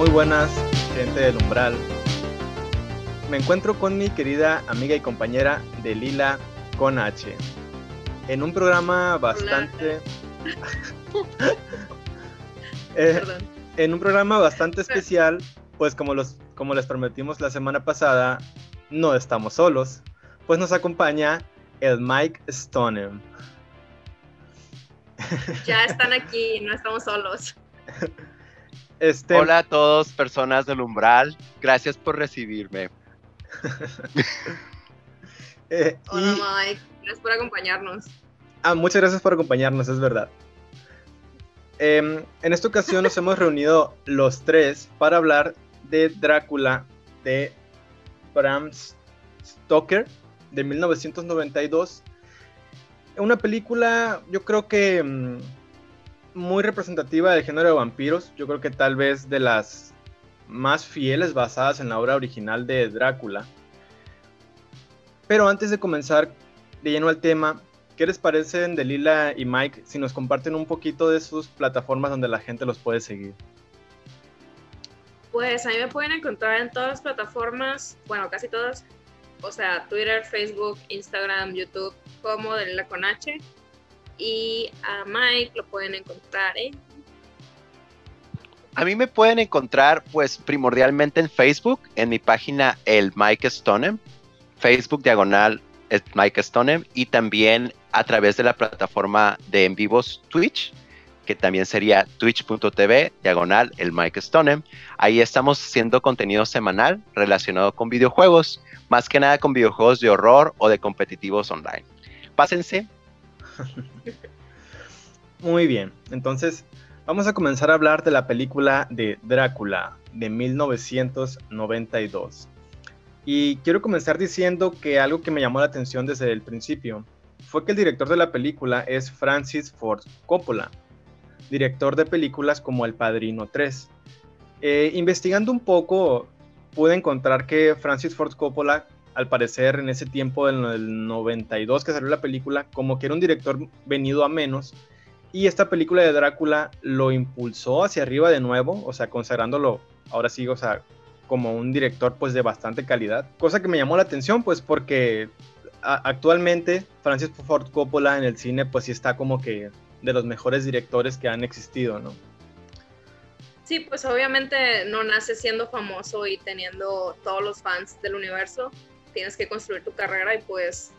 Muy buenas, gente del umbral. Me encuentro con mi querida amiga y compañera de Lila con H. En un programa bastante... Eh, en un programa bastante especial, pues como, los, como les prometimos la semana pasada, no estamos solos, pues nos acompaña el Mike Stonem. Ya están aquí, no estamos solos. Este... Hola a todos, personas del umbral, gracias por recibirme. Eh, Hola Mike, gracias por acompañarnos. Ah, muchas gracias por acompañarnos, es verdad. Em, en esta ocasión nos hemos reunido los tres para hablar de Drácula de Bram Stoker de 1992. Una película, yo creo que mm, muy representativa del género de vampiros. Yo creo que tal vez de las más fieles basadas en la obra original de Drácula. Pero antes de comenzar de lleno al tema, ¿qué les parecen de Lila y Mike si nos comparten un poquito de sus plataformas donde la gente los puede seguir? Pues a mí me pueden encontrar en todas las plataformas, bueno, casi todas, o sea, Twitter, Facebook, Instagram, YouTube, como de Lila con H. Y a Mike lo pueden encontrar en... A mí me pueden encontrar pues primordialmente en Facebook, en mi página el Mike Stonem, Facebook diagonal Mike Stonem y también a través de la plataforma de en vivos Twitch, que también sería twitch.tv diagonal el Mike Stonem. Ahí estamos haciendo contenido semanal relacionado con videojuegos, más que nada con videojuegos de horror o de competitivos online. Pásense. Muy bien, entonces vamos a comenzar a hablar de la película de Drácula de 1992. Y quiero comenzar diciendo que algo que me llamó la atención desde el principio fue que el director de la película es Francis Ford Coppola, director de películas como El Padrino 3. Eh, investigando un poco, pude encontrar que Francis Ford Coppola, al parecer en ese tiempo del 92 que salió la película, como que era un director venido a menos, y esta película de Drácula lo impulsó hacia arriba de nuevo, o sea, consagrándolo, ahora sí, o sea, como un director pues de bastante calidad. Cosa que me llamó la atención pues porque actualmente Francis Ford Coppola en el cine pues sí está como que de los mejores directores que han existido, ¿no? Sí, pues obviamente no nace siendo famoso y teniendo todos los fans del universo. Tienes que construir tu carrera y pues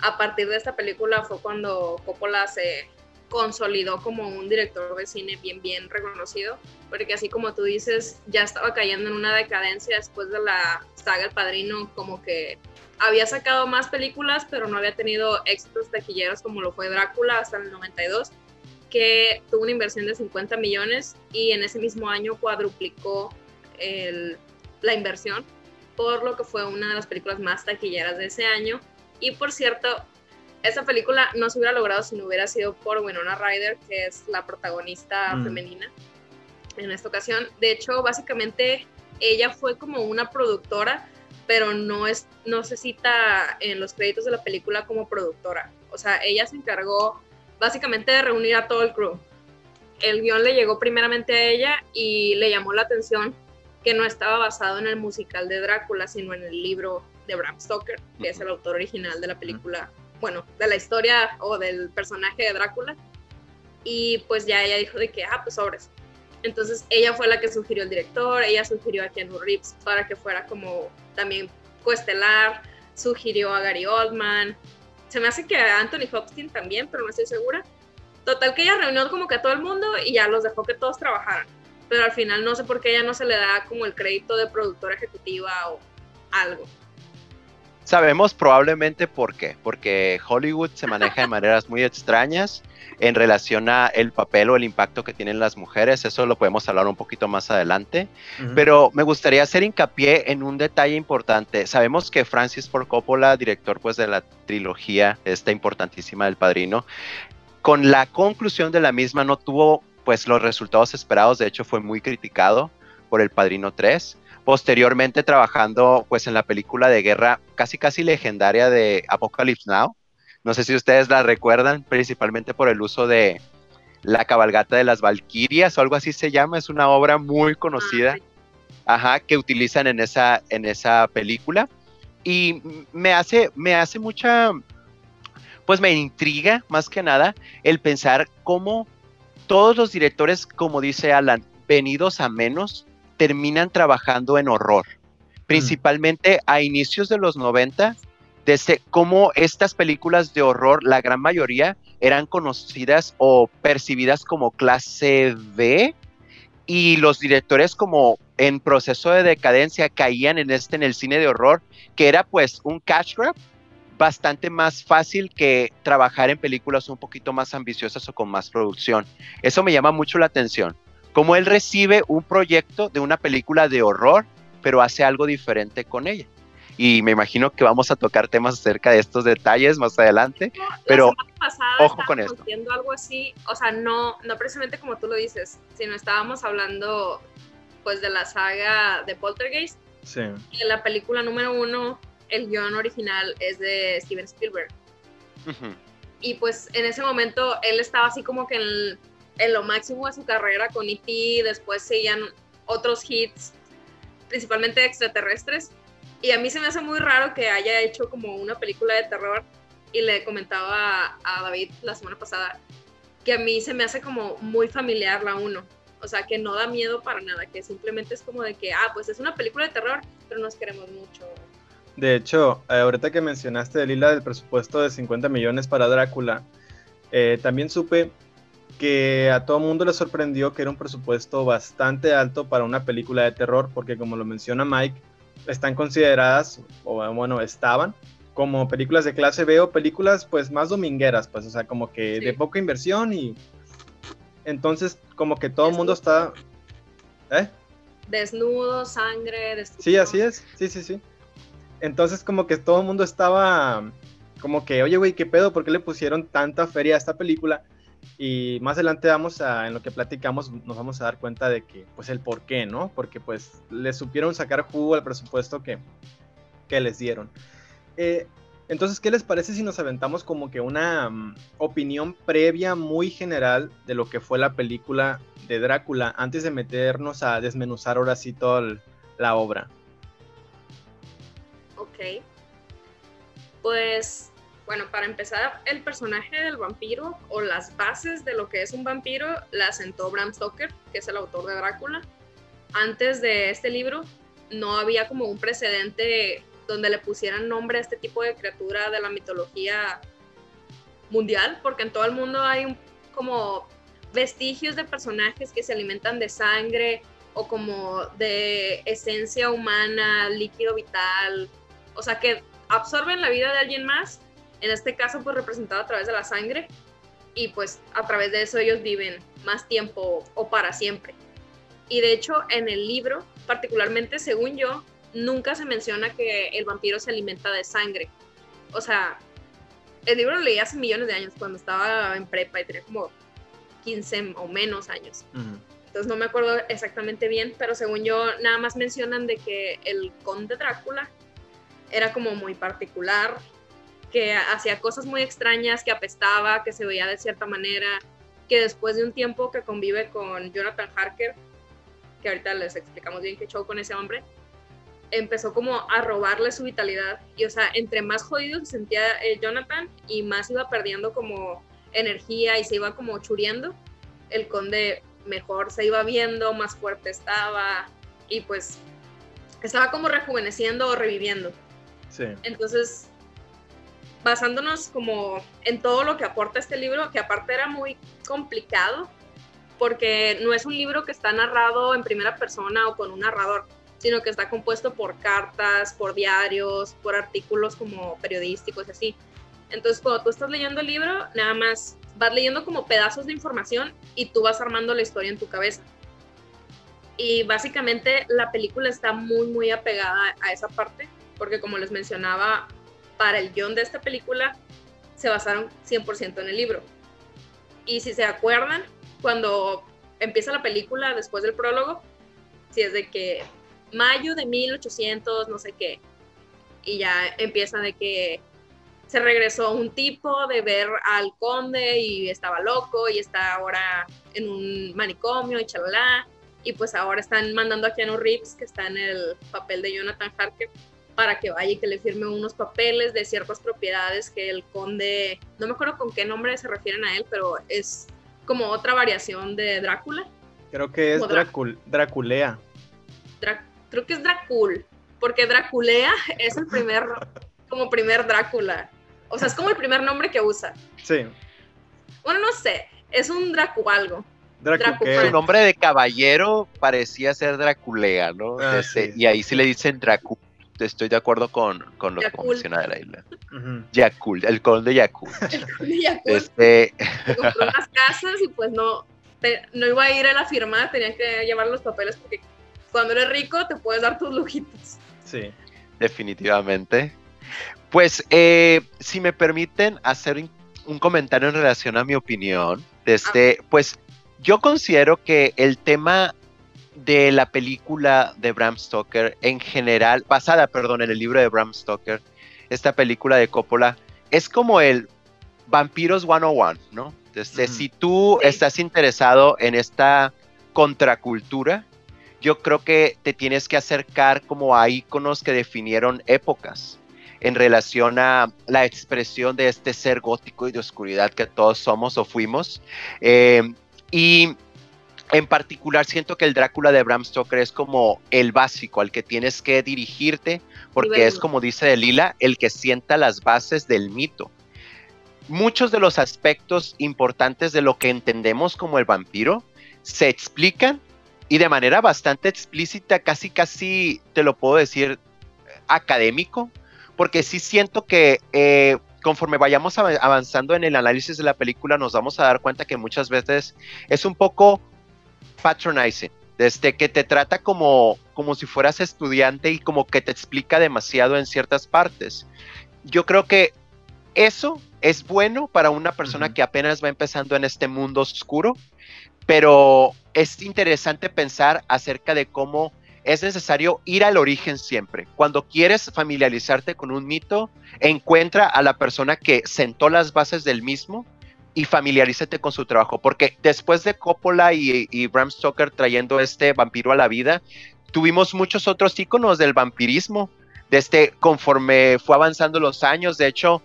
a partir de esta película fue cuando Coppola se consolidó como un director de cine bien, bien reconocido, porque así como tú dices, ya estaba cayendo en una decadencia después de la saga El Padrino, como que había sacado más películas, pero no había tenido éxitos taquilleros como lo fue Drácula hasta el 92, que tuvo una inversión de 50 millones y en ese mismo año cuadruplicó la inversión, por lo que fue una de las películas más taquilleras de ese año. Y por cierto, esa película no se hubiera logrado si no hubiera sido por Winona Ryder, que es la protagonista mm. femenina en esta ocasión. De hecho, básicamente ella fue como una productora, pero no, es, no se cita en los créditos de la película como productora. O sea, ella se encargó básicamente de reunir a todo el crew. El guion le llegó primeramente a ella y le llamó la atención que no estaba basado en el musical de Drácula, sino en el libro de Bram Stoker, que es el autor original de la película bueno, de la historia o del personaje de Drácula. Y pues ya ella dijo de que, ah, pues sobres. Entonces ella fue la que sugirió el director, ella sugirió a Keanu Reeves para que fuera como también coestelar, sugirió a Gary Oldman. Se me hace que a Anthony Hopkins también, pero no estoy segura. Total que ella reunió como que a todo el mundo y ya los dejó que todos trabajaran. Pero al final no sé por qué ella no se le da como el crédito de productora ejecutiva o algo. Sabemos probablemente por qué, porque Hollywood se maneja de maneras muy extrañas en relación a el papel o el impacto que tienen las mujeres, eso lo podemos hablar un poquito más adelante, pero me gustaría hacer hincapié en un detalle importante. Sabemos que Francis Ford Coppola, director pues de la trilogía esta importantísima del Padrino, con la conclusión de la misma no tuvo pues los resultados esperados, de hecho fue muy criticado por El Padrino 3 posteriormente trabajando pues en la película de guerra casi casi legendaria de Apocalypse Now. No sé si ustedes la recuerdan, principalmente por el uso de la cabalgata de las Valquirias o algo así se llama, es una obra muy conocida. ajá, que utilizan en esa, en esa película. Y me hace, me hace mucha, pues me intriga más que nada el pensar cómo todos los directores, como dice Alan, venidos a menos, terminan trabajando en horror. Principalmente a inicios de los 90, desde cómo estas películas de horror, la gran mayoría, eran conocidas o percibidas como clase B y los directores como en proceso de decadencia caían en este en el cine de horror que era pues un cash grab bastante más fácil que trabajar en películas un poquito más ambiciosas o con más producción. Eso me llama mucho la atención. Cómo él recibe un proyecto de una película de horror, pero hace algo diferente con ella y me imagino que vamos a tocar temas acerca de estos detalles más adelante, pero ojo con esto. algo así, o sea, no, no precisamente como tú lo dices, sino estábamos hablando pues de la saga de Poltergeist. Sí. Y en la película número uno, el guion original es de Steven Spielberg. Y pues en ese momento él estaba así como que en, en lo máximo de su carrera con E.T., después seguían otros hits, principalmente extraterrestres y a mí se me hace muy raro que haya hecho como una película de terror y le comentaba a, David la semana pasada que a mí se me hace como muy familiar la uno. O sea, que no da miedo para nada, que simplemente es como de que, ah, pues es una película de terror, pero nos queremos mucho. De hecho, eh, ahorita que mencionaste, Lila, del presupuesto de 50 millones para Drácula, eh, también supe que a todo mundo le sorprendió que era un presupuesto bastante alto para una película de terror, porque como lo menciona Mike, están consideradas, o bueno, estaban como películas de clase B o películas pues más domingueras, pues, o sea, como que de poca inversión y entonces como que todo el mundo está... ¿Eh? Desnudo, sangre, Sí, así es, sí, sí, sí. Entonces como que todo el mundo estaba como que, oye, güey, ¿qué pedo? ¿Por qué le pusieron tanta feria a esta película? Y más adelante vamos a, en lo que platicamos, nos vamos a dar cuenta de que, pues el por qué, ¿no? Porque pues le supieron sacar jugo al presupuesto que, que les dieron. Eh, entonces, ¿qué les parece si nos aventamos como que una mm, opinión previa muy general de lo que fue la película de Drácula antes de meternos a desmenuzar ahora sí toda la obra? Ok. Pues bueno, para empezar, el personaje del vampiro o las bases de lo que es un vampiro la sentó Bram Stoker, que es el autor de Drácula. Antes de este libro no había como un precedente donde le pusieran nombre a este tipo de criatura de la mitología mundial, porque en todo el mundo hay como vestigios de personajes que se alimentan de sangre o como de esencia humana, líquido vital, o sea que absorben la vida de alguien más en este caso pues representado a través de la sangre y pues a través de eso ellos viven más tiempo o para siempre. Y de hecho en el libro, particularmente según yo, nunca se menciona que el vampiro se alimenta de sangre. O sea, el libro lo leí hace millones de años cuando estaba en prepa y tenía como 15 o menos años. Entonces no me acuerdo exactamente bien, pero según yo nada más mencionan de que el conde Drácula era como muy particular que hacía cosas muy extrañas, que apestaba, que se veía de cierta manera, que después de un tiempo que convive con Jonathan Harker, que ahorita les explicamos bien qué show con ese hombre, empezó como a robarle su vitalidad. Y o sea, entre más jodido se sentía eh, Jonathan y más iba perdiendo como energía y se iba como churiendo, el conde mejor se iba viendo, más fuerte estaba y pues estaba como rejuveneciendo o reviviendo. Sí. Entonces basándonos como en todo lo que aporta este libro, que aparte era muy complicado, porque no es un libro que está narrado en primera persona o con un narrador, sino que está compuesto por cartas, por diarios, por artículos como periodísticos y así. Entonces, cuando tú estás leyendo el libro, nada más vas leyendo como pedazos de información y tú vas armando la historia en tu cabeza. Y básicamente la película está muy, muy apegada a esa parte, porque como les mencionaba, para el guion de esta película se basaron 100% en el libro. Y si se acuerdan, cuando empieza la película después del prólogo, si es de que mayo de 1800, no sé qué, y ya empieza de que se regresó un tipo de ver al conde y estaba loco y está ahora en un manicomio y chalala, y pues ahora están mandando a Keanu Reeves, que está en el papel de Jonathan Harker, para que vaya y que le firme unos papeles de ciertas propiedades que el conde, no me acuerdo con qué nombre se refieren a él, pero es como otra variación de Drácula. Creo que es Draculea. creo que es Dracul, porque Draculea es el primer, como primer Drácula. O sea, es como el primer nombre que usa. Sí. Bueno, no sé, es un Dracu algo. Su nombre de caballero parecía ser Draculea, ¿no? Ah, este, y ahí sí le dicen Dracu. Estoy de acuerdo con, con lo que menciona de la isla. Yakul, el conde Yakul. el conde Yakul. Este... Compró unas casas y pues no, no iba a ir a la firma, tenía que llevar los papeles porque cuando eres rico te puedes dar tus lujitos. Sí. Definitivamente. Pues, eh, si me permiten hacer un comentario en relación a mi opinión, este, pues yo considero que el tema de la película de Bram Stoker en general, basada, perdón, en el libro de Bram Stoker, esta película de Coppola, es como el Vampiros 101, ¿no? Desde, Si tú estás interesado en esta contracultura, yo creo que te tienes que acercar como a íconos que definieron épocas en relación a la expresión de este ser gótico y de oscuridad que todos somos o fuimos. Eh, y en particular siento que el Drácula de Bram Stoker es como el básico al que tienes que dirigirte porque es como dice Delila, el que sienta las bases del mito. Muchos de los aspectos importantes de lo que entendemos como el vampiro se explican y de manera bastante explícita, casi casi te lo puedo decir académico, porque sí siento que eh, conforme vayamos avanzando en el análisis de la película, nos vamos a dar cuenta que muchas veces es un poco patronizing, desde que te trata como, como si fueras estudiante y como que te explica demasiado en ciertas partes. Yo creo que eso es bueno para una persona que apenas va empezando en este mundo oscuro, pero es interesante pensar acerca de cómo es necesario ir al origen siempre. Cuando quieres familiarizarte con un mito, encuentra a la persona que sentó las bases del mismo y familiarízate con su trabajo, porque después de Coppola y, Bram Stoker trayendo este vampiro a la vida, tuvimos muchos otros íconos del vampirismo, desde conforme fue avanzando los años, de hecho,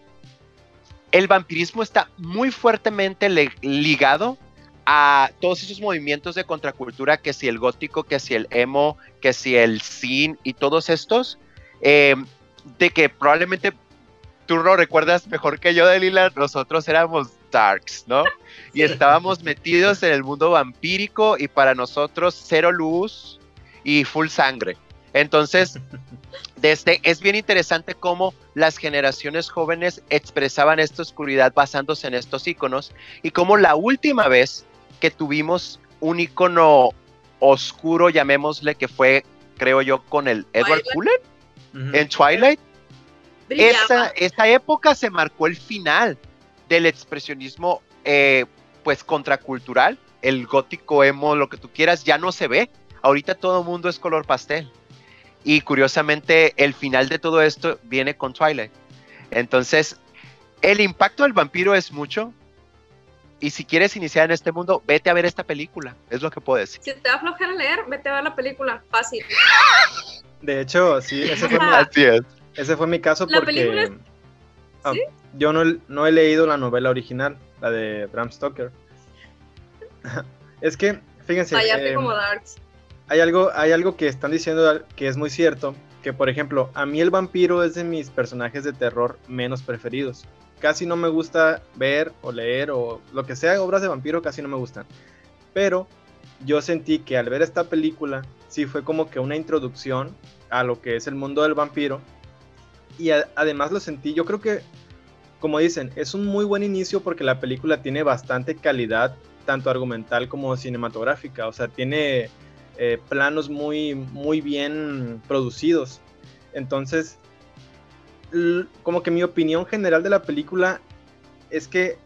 el vampirismo está muy fuertemente ligado a todos esos movimientos de contracultura, que si el gótico, que si el emo, que si el sin y todos estos, eh, de que probablemente tú lo recuerdas mejor que yo, Delila, nosotros éramos darks, ¿no? Y estábamos metidos en el mundo vampírico y para nosotros cero luz y full sangre. Entonces, desde, es bien interesante cómo las generaciones jóvenes expresaban esta oscuridad basándose en estos iconos y cómo la última vez que tuvimos un icono oscuro, llamémosle, que fue, creo yo, con el Edward Cullen en Twilight. Esa, esa, época se marcó el final del expresionismo, eh, pues, contracultural. El gótico emo, lo que tú quieras, ya no se ve. Ahorita todo el mundo es color pastel. Y curiosamente, el final de todo esto viene con Twilight. Entonces, el impacto del vampiro es mucho, y si quieres iniciar en este mundo, vete a ver esta película. Es lo que puedo decir. Si te da flojera leer, vete a ver la película. Fácil. De hecho, sí, ese fue, mi, ese fue mi caso porque ah, yo no, no, he leído la novela original, la de Bram Stoker. es que, fíjense. Eh, como Hay algo, hay algo que están diciendo que es muy cierto, que por ejemplo, a mí el vampiro es de mis personajes de terror menos preferidos casi no me gusta ver o leer o lo que sea, obras de vampiro casi no me gustan. Pero yo sentí que al ver esta película, sí fue como que una introducción a lo que es el mundo del vampiro. Y además lo sentí, yo creo que, como dicen, es un muy buen inicio porque la película tiene bastante calidad, tanto argumental como cinematográfica. O sea, tiene eh, planos muy, muy bien producidos. Entonces, como que mi opinión general de la película es que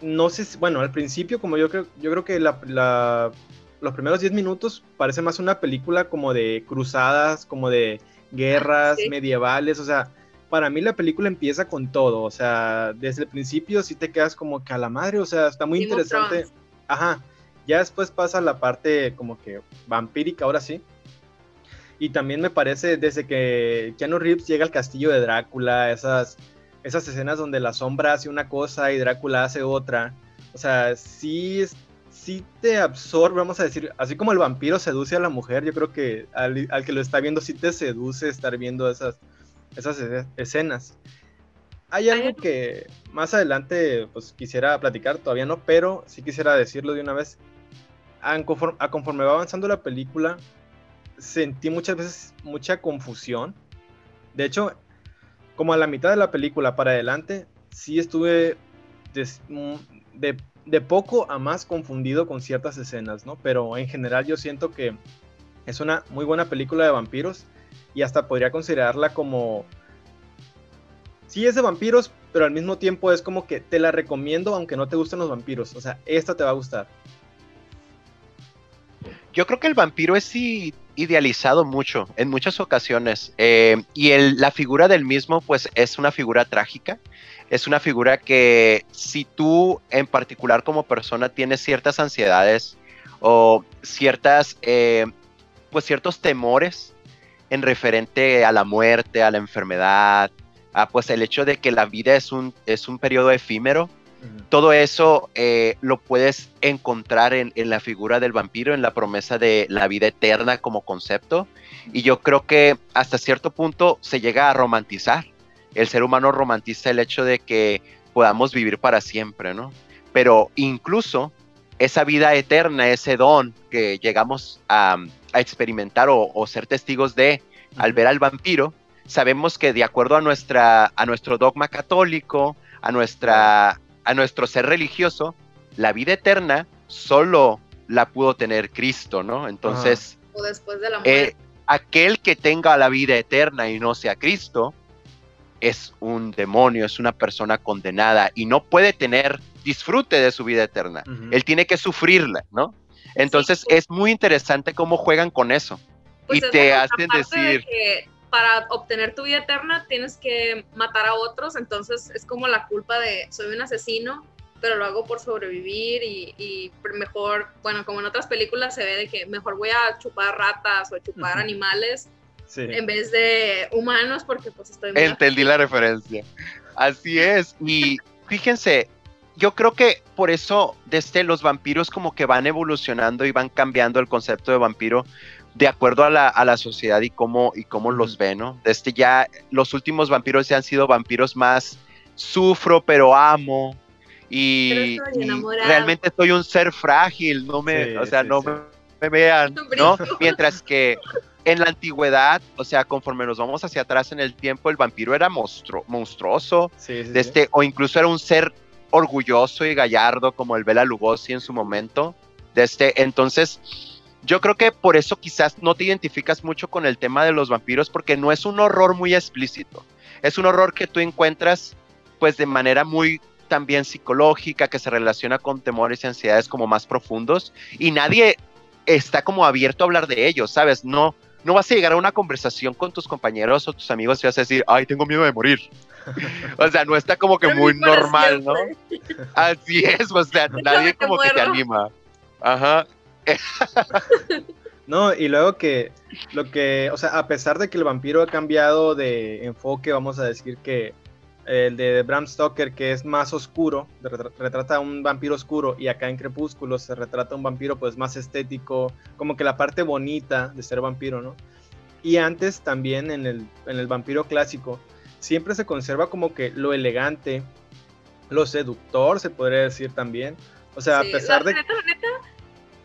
no sé, bueno, al principio como yo creo, yo creo que los primeros 10 minutos parece más una película como de cruzadas, como de guerras medievales, o sea, para mí la película empieza con todo, o sea, desde el principio sí te quedas como que a la madre, o sea, está muy interesante. Ajá. Ya después pasa la parte como que vampírica, ahora sí. Y también me parece desde que Keanu Reeves llega al castillo de Drácula, esas, esas escenas donde la sombra hace una cosa y Drácula hace otra. O sea, sí, sí te absorbe, vamos a decir, así como el vampiro seduce a la mujer, yo creo que al, al que lo está viendo sí te seduce estar viendo esas, esas escenas. Hay algo que más adelante pues quisiera platicar, todavía no, pero sí quisiera decirlo de una vez. A conforme, va avanzando la película, sentí muchas veces mucha confusión. De hecho, como a la mitad de la película para adelante, sí estuve mm, de, de, poco a más confundido con ciertas escenas, ¿no? Pero en general yo siento que es una muy buena película de vampiros y hasta podría considerarla como sí es de vampiros, pero al mismo tiempo es como que te la recomiendo aunque no te gusten los vampiros. O sea, esta te va a gustar. Yo creo que el vampiro es idealizado mucho en muchas ocasiones eh, y la figura del mismo pues es una figura trágica. Es una figura que si tú en particular como persona tienes ciertas ansiedades o ciertas, eh, pues ciertos temores en referente a la muerte, a la enfermedad, Ah, pues el hecho de que la vida es un, es un periodo efímero, todo eso eh, lo puedes encontrar en, la figura del vampiro, en la promesa de la vida eterna como concepto. Y yo creo que hasta cierto punto se llega a romantizar. El ser humano romantiza el hecho de que podamos vivir para siempre, ¿no? Pero incluso esa vida eterna, ese don que llegamos a, experimentar o, ser testigos de al ver al vampiro, sabemos que de acuerdo a, nuestra, a nuestro dogma católico, a, nuestra, a nuestro ser religioso, la vida eterna solo la pudo tener Cristo, ¿no? Entonces, o después de la eh, muerte. aquel que tenga la vida eterna y no sea Cristo, es un demonio, es una persona condenada y no puede tener disfrute de su vida eterna. Él tiene que sufrirla, ¿no? Entonces es muy interesante cómo juegan con eso. Pues y te hacen decir para obtener tu vida eterna tienes que matar a otros, entonces es como la culpa de soy un asesino, pero lo hago por sobrevivir y, mejor, bueno, como en otras películas se ve de que mejor voy a chupar ratas o a chupar animales en vez de humanos porque pues estoy... Entendí la referencia. Así es. Y fíjense, yo creo que por eso desde los vampiros como que van evolucionando y van cambiando el concepto de vampiro de acuerdo a la, a la sociedad y cómo, y cómo los ve, ¿no? Desde ya los últimos vampiros ya han sido vampiros más sufro pero amo y, realmente soy un ser frágil, no me, o sea, no Me, vean, ¿no? Mientras que en la antigüedad, o sea, conforme nos vamos hacia atrás en el tiempo, el vampiro era monstruo, monstruoso, este, o incluso era un ser orgulloso y gallardo como el Bela Lugosi en su momento. Este, entonces, yo creo que por eso quizás no te identificas mucho con el tema de los vampiros porque no es un horror muy explícito. Es un horror que tú encuentras pues de manera muy también psicológica, que se relaciona con temores y ansiedades como más profundos y nadie está como abierto a hablar de ellos, ¿sabes? No, no vas a llegar a una conversación con tus compañeros o tus amigos y vas a decir, ay, tengo miedo de morir. o sea, no está como que muy normal, ¿no? Así es, o sea, nadie como que te anima. Ajá, no, y luego que lo que, o sea, a pesar de que el vampiro ha cambiado de enfoque, vamos a decir que el de Bram Stoker, que es más oscuro, retrata a un vampiro oscuro, y acá en Crepúsculo se retrata un vampiro pues más estético, como que la parte bonita de ser vampiro, ¿no? Y antes también en el, en el vampiro clásico, siempre se conserva como que lo elegante, lo seductor, se podría decir también. O sea, a pesar de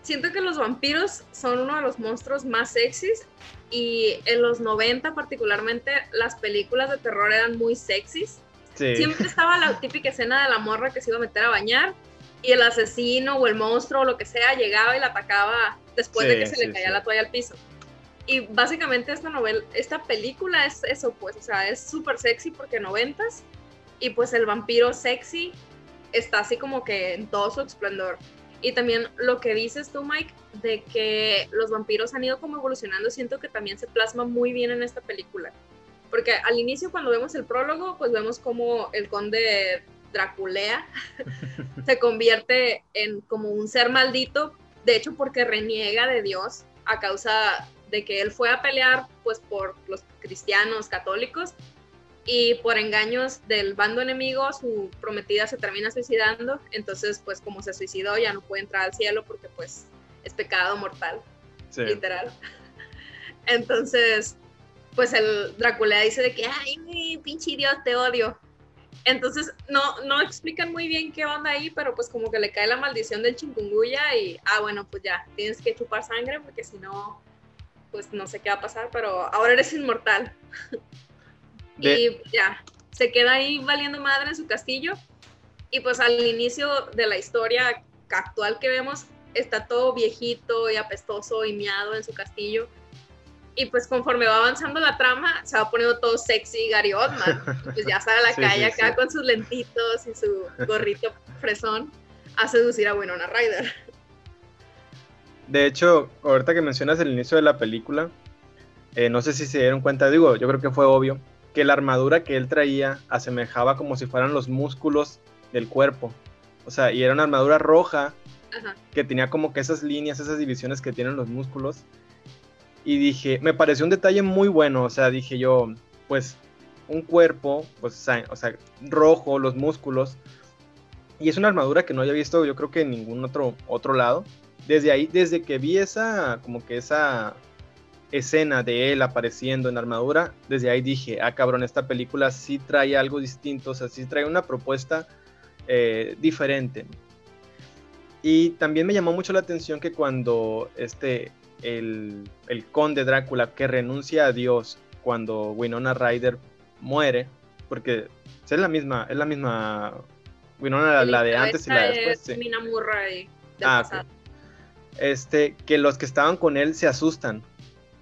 siento que los vampiros son uno de los monstruos más sexys y en los 90 particularmente las películas de terror eran muy sexys. Siempre estaba la típica escena de la morra que se iba a meter a bañar y el asesino o el monstruo o lo que sea llegaba y la atacaba después de que se le caía la toalla al piso. Y básicamente esta novela, esta película es eso, pues, o sea, es súper sexy porque noventas y pues el vampiro sexy está así como que en todo su esplendor. Y también lo que dices tú, Mike, de que los vampiros han ido como evolucionando, siento que también se plasma muy bien en esta película. Porque al inicio, cuando vemos el prólogo, pues vemos como el conde Draculea se convierte en como un ser maldito de hecho porque reniega de Dios a causa de que él fue a pelear pues por los cristianos católicos y por engaños del bando enemigo su prometida se termina suicidando, entonces pues como se suicidó ya no puede entrar al cielo porque pues es pecado mortal, literal. Entonces, pues el Drácula dice de que, ay, mi pinche Dios, te odio. Entonces, no, no explican muy bien qué onda ahí, pero pues como que le cae la maldición del chingunguya y, ah, bueno, pues ya, tienes que chupar sangre porque si no, pues no sé qué va a pasar, pero ahora eres inmortal. Y ya, se queda ahí valiendo madre en su castillo. Y pues al inicio de la historia actual que vemos, está todo viejito y apestoso y miado en su castillo. Y pues conforme va avanzando la trama, se va poniendo todo sexy Gary Oldman. Pues ya sale a la calle acá con sus lentitos y su gorrito fresón a seducir a Winona Ryder. De hecho, ahorita que mencionas el inicio de la película, eh, no sé si se dieron cuenta, digo, yo creo que fue obvio, que la armadura que él traía asemejaba como si fueran los músculos del cuerpo. O sea, y era una armadura roja que tenía como que esas líneas, esas divisiones que tienen los músculos. Y dije, me pareció un detalle muy bueno, o sea, dije yo, pues un cuerpo, pues, o sea, rojo, los músculos. Y es una armadura que no había visto yo creo que en ningún otro, otro lado. Desde ahí, desde que vi esa, como que esa escena de él apareciendo en armadura, desde ahí dije, ah cabrón, esta película sí trae algo distinto, o sea, sí trae una propuesta eh, diferente. Y también me llamó mucho la atención que cuando este, el, el conde Drácula que renuncia a Dios cuando Winona Ryder muere, porque es la misma, es la misma Winona la, de antes y la de después. Sí. Mina Murray ah, Este, que los que estaban con él se asustan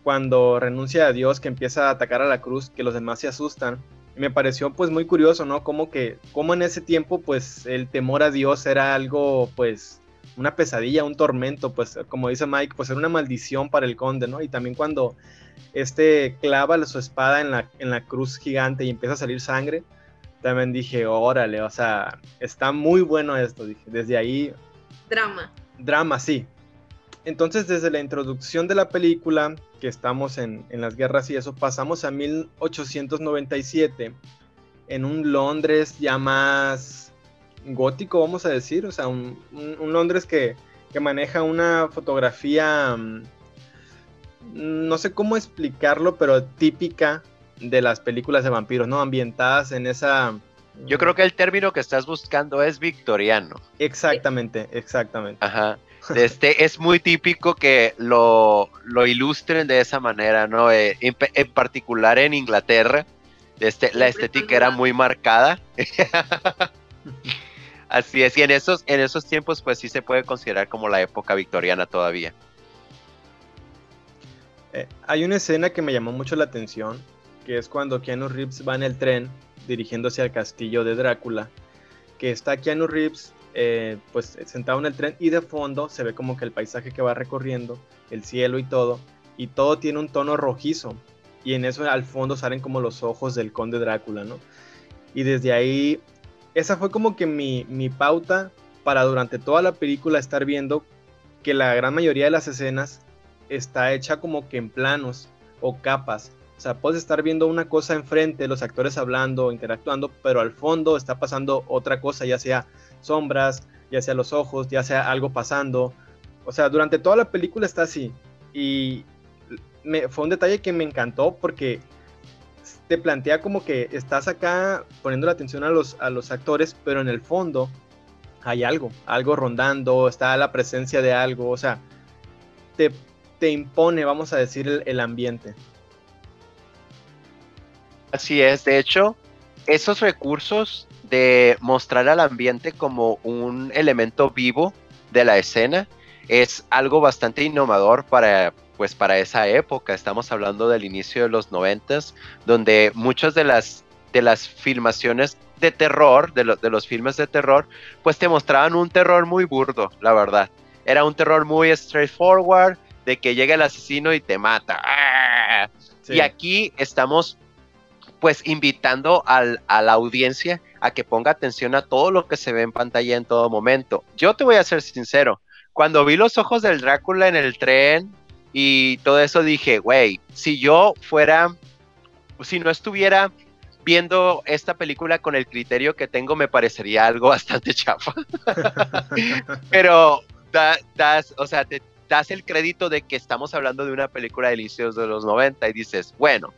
cuando renuncia a Dios, que empieza a atacar a la cruz, que los demás se asustan. Me pareció pues muy curioso, ¿no? Como que, como en ese tiempo pues el temor a Dios era algo pues una pesadilla, un tormento, pues como dice Mike, pues era una maldición para el conde, ¿no? Y también cuando este clava su espada en la, en la cruz gigante y empieza a salir sangre, también dije, órale, o sea, está muy bueno esto, dije, desde ahí... Drama. Drama, sí. Entonces, desde la introducción de la película, que estamos en, en las guerras y eso, pasamos a 1897, en un Londres ya más gótico, vamos a decir, o sea, un, Londres que, maneja una fotografía, mm, no sé cómo explicarlo, pero típica de las películas de vampiros, ¿no? Ambientadas en esa... Yo creo que el término que estás buscando es victoriano. Exactamente, exactamente. Ajá. Este, es muy típico que lo, lo ilustren de esa manera, ¿no? Eh, en, particular en Inglaterra, este, la estética era muy marcada. Así es, y en esos, en esos tiempos pues sí se puede considerar como la época victoriana todavía. Eh, hay una escena que me llamó mucho la atención, que es cuando Keanu Reeves va en el tren dirigiéndose al castillo de Drácula, que está Keanu Reeves eh, pues sentado en el tren y de fondo se ve como que el paisaje que va recorriendo, el cielo y todo, y todo tiene un tono rojizo, y en eso al fondo salen como los ojos del conde Drácula, ¿no? Y desde ahí esa fue como que mi, pauta para durante toda la película estar viendo que la gran mayoría de las escenas está hecha como que en planos o capas. O sea, puedes estar viendo una cosa enfrente, los actores hablando, interactuando, pero al fondo está pasando otra cosa, ya sea sombras, ya sea los ojos, ya sea algo pasando. O sea, durante toda la película está así. Y me, fue un detalle que me encantó porque te plantea como que estás acá poniendo la atención a los, a los actores, pero en el fondo hay algo, algo rondando, está la presencia de algo, o sea, te, te impone, vamos a decir, el, ambiente. Así es, de hecho, esos recursos de mostrar al ambiente como un elemento vivo de la escena es algo bastante innovador para pues para esa época, estamos hablando del inicio de los noventas, donde muchas de las, de las filmaciones de terror, de, de los filmes de terror, pues te mostraban un terror muy burdo, la verdad. Era un terror muy straightforward, de que llega el asesino y te mata. ¡Ah! Y aquí estamos pues invitando al, a la audiencia a que ponga atención a todo lo que se ve en pantalla en todo momento. Yo te voy a ser sincero, cuando vi los ojos del Drácula en el tren y todo eso dije, güey, si yo fuera, si no estuviera viendo esta película con el criterio que tengo, me parecería algo bastante chafa. Pero das, o sea, te das el crédito de que estamos hablando de una película de inicios de los 90 y dices, bueno,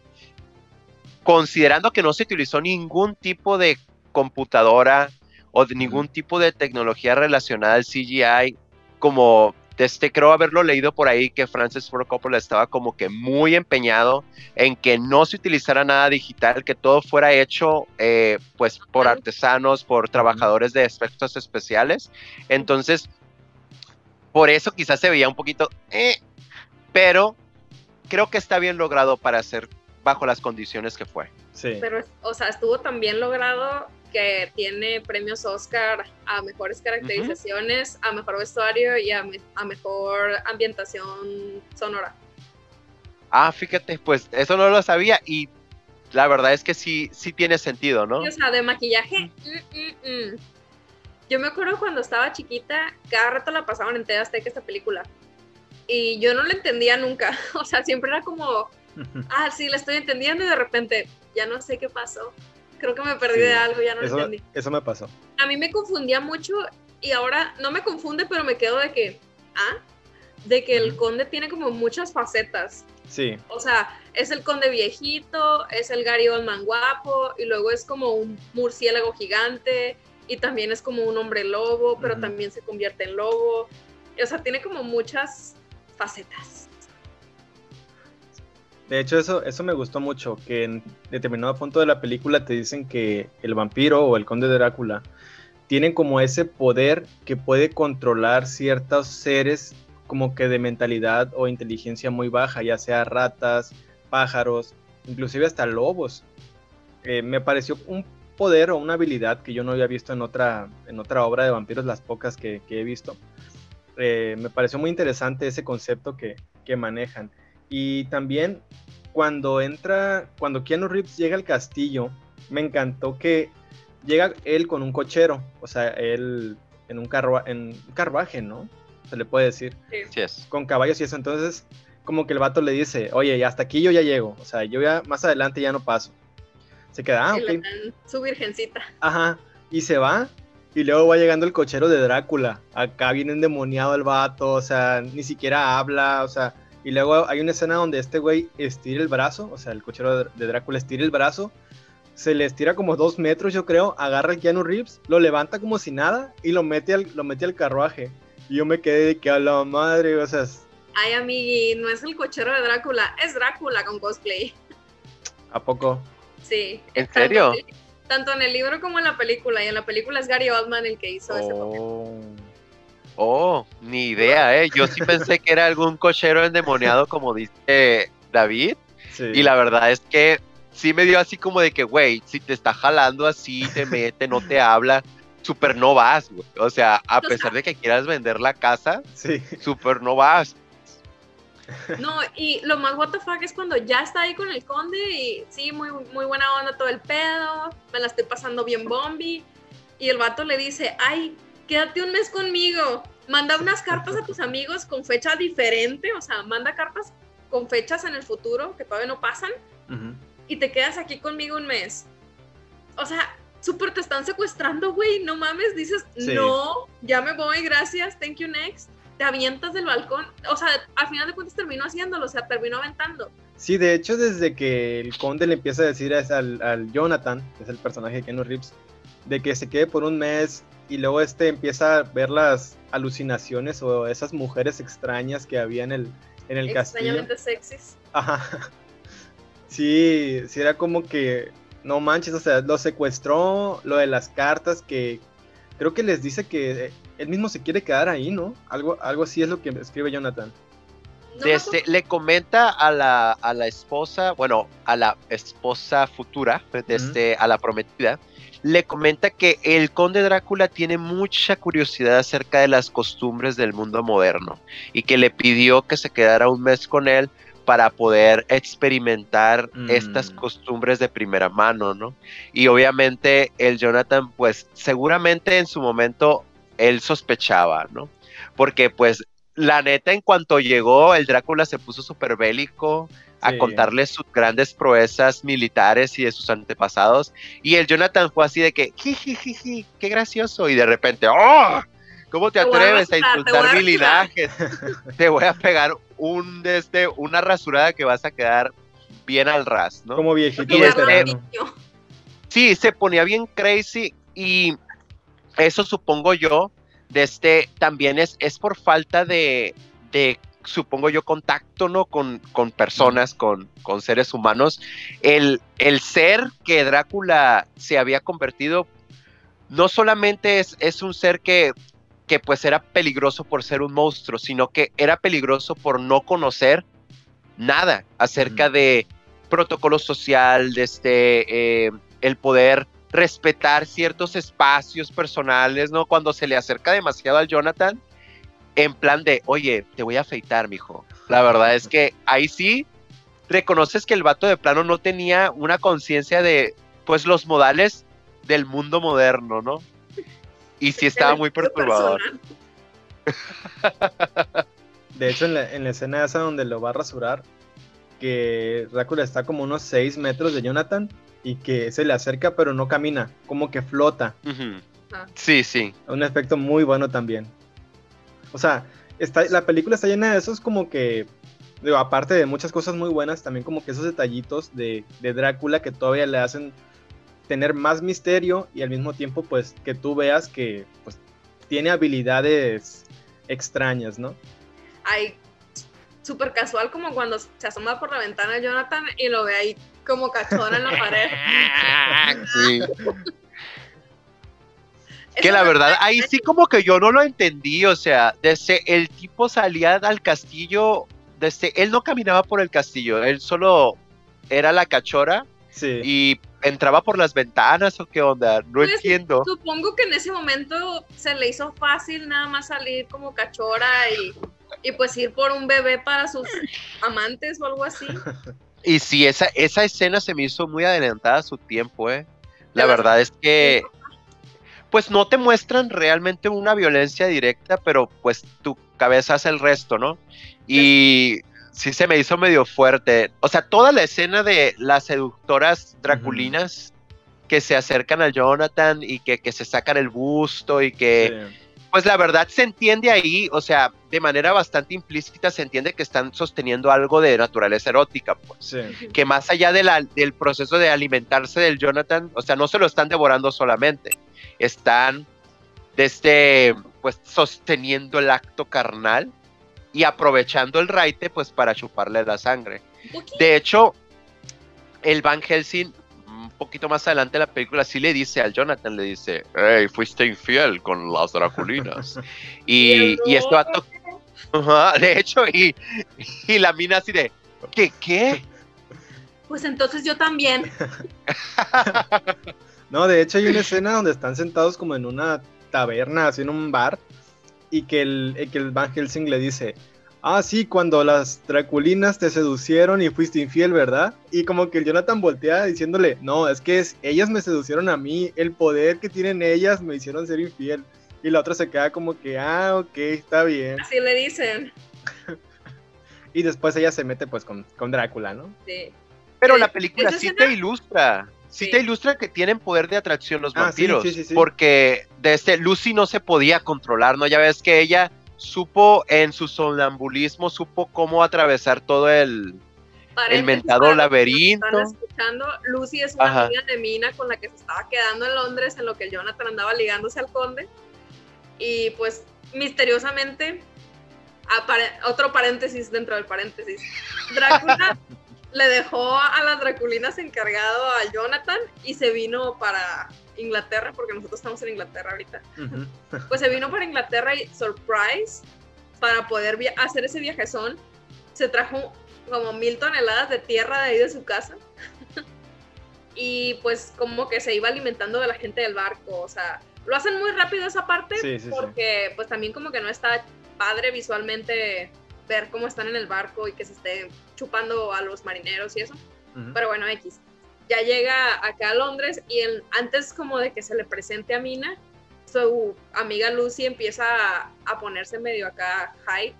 considerando que no se utilizó ningún tipo de computadora o de ningún tipo de tecnología relacionada al CGI, como este, creo haberlo leído por ahí que Francis Ford Coppola estaba como que muy empeñado en que no se utilizara nada digital, que todo fuera hecho eh, pues por artesanos, por trabajadores de efectos especiales. Entonces, por eso quizás se veía un poquito, eh, pero creo que está bien logrado para ser bajo las condiciones que fue. Sí. Pero, o sea, estuvo tan bien logrado que tiene premios Oscar a mejores caracterizaciones, a mejor vestuario y a, mejor ambientación sonora. Ah, fíjate, pues eso no lo sabía y la verdad es que sí, sí tiene sentido, ¿no? O sea, de maquillaje. Mm, mm, mm. Yo me acuerdo cuando estaba chiquita, cada rato la pasaban en TV esta película. Y yo no la entendía nunca. O sea, siempre era como, ah, sí, la estoy entendiendo y de repente ya no sé qué pasó. Creo que me perdí de algo, ya no eso, lo entendí. Eso me pasó. A mí me confundía mucho y ahora no me confunde, pero me quedo de que, ah, de que el conde tiene como muchas facetas. Sí. O sea, es el conde viejito, es el Gary Oldman guapo, y luego es como un murciélago gigante, y también es como un hombre lobo, pero también se convierte en lobo. O sea, tiene como muchas facetas. De hecho, eso, eso me gustó mucho, que en determinado punto de la película te dicen que el vampiro o el conde de Drácula tienen como ese poder que puede controlar ciertos seres como que de mentalidad o inteligencia muy baja, ya sea ratas, pájaros, inclusive hasta lobos. Eh, me pareció un poder o una habilidad que yo no había visto en otra, en otra obra de vampiros, las pocas que, he visto. Eh, me pareció muy interesante ese concepto que, que manejan. Y también cuando entra, cuando Keanu Reeves llega al castillo, me encantó que llega él con un cochero, o sea, él en un, carro, en carruaje, ¿no? Se le puede decir. Sí. Con caballos y eso. Entonces, como que el vato le dice, oye, hasta aquí yo ya llego, o sea, yo ya más adelante ya no paso. Se queda, ah, ok. Su virgencita. Ajá, y se va, y luego va llegando el cochero de Drácula. Acá viene endemoniado el vato, o sea, ni siquiera habla, o sea, y luego hay una escena donde este güey estira el brazo, o sea, el cochero de Drácula estira el brazo, se le estira como dos metros, yo creo, agarra el Keanu Reeves, lo levanta como si nada y lo mete al, lo mete al carruaje. Y yo me quedé de que a la madre, o sea. Ay, amigui, no es el cochero de Drácula, es Drácula con cosplay. ¿A poco? Sí. ¿En serio? Tanto en el libro como en la película. Y en la película es Gary Oldman el que hizo ese papel. Oh. Ni idea, ¿eh? Yo sí pensé que era algún cochero endemoniado, como dice David. Y la verdad es que sí me dio así como de que, güey, si te está jalando así, te mete, no te habla, súper no vas, güey. O sea, a pesar de que quieras vender la casa, sí. súper no vas. No, y lo más what the fuck es cuando ya está ahí con el conde y sí, muy, muy buena onda todo el pedo, me la estoy pasando bien bombi. Y el vato le dice, ay, quédate un mes conmigo, manda unas cartas a tus amigos con fecha diferente, o sea, manda cartas con fechas en el futuro que todavía no pasan y te quedas aquí conmigo un mes. O sea, súper te están secuestrando, güey, no mames, dices, no, ya me voy, gracias, thank you next. Te avientas del balcón, o sea, al final de cuentas terminó haciéndolo, o sea, terminó aventando. Sí, de hecho, desde que el conde le empieza a decir al, al Jonathan, que es el personaje de Keanu Reeves, de que se quede por un mes y luego este empieza a ver las alucinaciones o esas mujeres extrañas que había en el, en el castillo. Extrañamente sexys. Ajá. Sí, sí era como que, no manches, o sea, lo secuestró, lo de las cartas que creo que les dice que él mismo se quiere quedar ahí, ¿no? Algo, algo así es lo que escribe Jonathan. Desde, le comenta a la, a la esposa, bueno, a la esposa futura, desde, a la prometida, le comenta que el conde Drácula tiene mucha curiosidad acerca de las costumbres del mundo moderno y que le pidió que se quedara un mes con él para poder experimentar estas mm. costumbres de primera mano, ¿no? Y obviamente el Jonathan, pues seguramente en su momento él sospechaba, ¿no? porque pues la neta en cuanto llegó el Drácula se puso súper bélico a contarle sus grandes proezas militares y de sus antepasados y el Jonathan fue así de que, jiji, qué gracioso y de repente, ¡oh! ¿Cómo te atreves a, insultar mi linaje? te voy a pegar un este, una rasurada que vas a quedar bien al ras, ¿no? Como viejito veterano. Sí, se ponía bien crazy y eso supongo yo, de este, también es, es por falta de, de supongo yo, contacto, ¿no? Con, con personas, con, con, seres humanos. El, el ser que Drácula se había convertido no solamente es, es un ser que que pues era peligroso por ser un monstruo, sino que era peligroso por no conocer nada acerca de protocolo social, de este, eh, el poder respetar ciertos espacios personales, ¿no? Cuando se le acerca demasiado al Jonathan, en plan de, oye, te voy a afeitar, mijo. La verdad es que ahí sí reconoces que el vato de plano no tenía una conciencia de, pues, los modales del mundo moderno, ¿no? Y sí estaba muy perturbador. De hecho, en la, escena esa donde lo va a rasurar, que Drácula está como unos 6 metros de Jonathan y que se le acerca pero no camina, como que flota. Ah. Sí, sí. Un efecto muy bueno también. O sea, está, la película está llena de esos como que, digo, aparte de muchas cosas muy buenas, también como que esos detallitos de, de Drácula que todavía le hacen tener más misterio y al mismo tiempo pues que tú veas que pues tiene habilidades extrañas, ¿no? Ay, súper casual como cuando se asoma por la ventana Jonathan y lo ve ahí como cachorro en la pared. Sí. que la verdad, ahí sí como que yo no lo entendí, o sea, desde el tipo salía al castillo, desde él no caminaba por el castillo, él solo era la cachora sí. y entraba por las ventanas o qué onda, no pues, entiendo. Supongo que en ese momento se le hizo fácil nada más salir como cachora y, y pues ir por un bebé para sus amantes o algo así. Y sí, esa, esa escena se me hizo muy adelantada a su tiempo, ¿eh? La verdad es que, pues no te muestran realmente una violencia directa, pero pues tu cabeza hace el resto, ¿no? Y sí se me hizo medio fuerte. O sea, toda la escena de las seductoras draculinas que se acercan a Jonathan y que, se sacan el busto y que... Pues la verdad se entiende ahí, o sea, de manera bastante implícita se entiende que están sosteniendo algo de naturaleza erótica, pues. Que más allá de la, del proceso de alimentarse del Jonathan, o sea, no se lo están devorando solamente, están desde, pues, sosteniendo el acto carnal y aprovechando el raite pues para chuparle la sangre. De hecho, el Van Helsing un poquito más adelante en la película sí le dice al Jonathan, le dice, hey, fuiste infiel con las Draculinas. y, y esto de hecho, y, y la mina así de, ¿qué? ¿Qué? Pues entonces yo también. no, de hecho hay una escena donde están sentados como en una taberna, así en un bar, y que el, que el Van Helsing le dice, ah, sí, cuando las Draculinas te seducieron y fuiste infiel, ¿verdad? Y como que el Jonathan voltea diciéndole, no, es que ellas me seducieron a mí, el poder que tienen ellas me hicieron ser infiel. Y la otra se queda como que, ah, ok, está bien. Así le dicen. y después ella se mete pues con, Drácula, ¿no? Sí. Pero la película sí te ilustra. Sí, te ilustra que tienen poder de atracción los ah, vampiros. porque desde Lucy no se podía controlar, ¿no? Ya ves que ella supo en su sonambulismo, supo cómo atravesar todo el, el mentado laberinto. escuchando, Lucy es una amiga de Mina con la que se estaba quedando en Londres en lo que Jonathan andaba ligándose al conde. Y pues misteriosamente, otro paréntesis dentro del paréntesis, Drácula le dejó a las Draculinas encargado a Jonathan y se vino para Inglaterra, porque nosotros estamos en Inglaterra ahorita. Pues se vino para Inglaterra y surprise, para poder hacer ese viajezón, se trajo como mil toneladas de tierra de ahí de su casa. y pues como que se iba alimentando de la gente del barco, o sea, lo hacen muy rápido esa parte porque pues también como que no está padre visualmente ver cómo están en el barco y que se esté chupando a los marineros y eso. Pero bueno, X. Ya llega acá a Londres y antes como de que se le presente a Mina, su amiga Lucy empieza a, ponerse medio acá high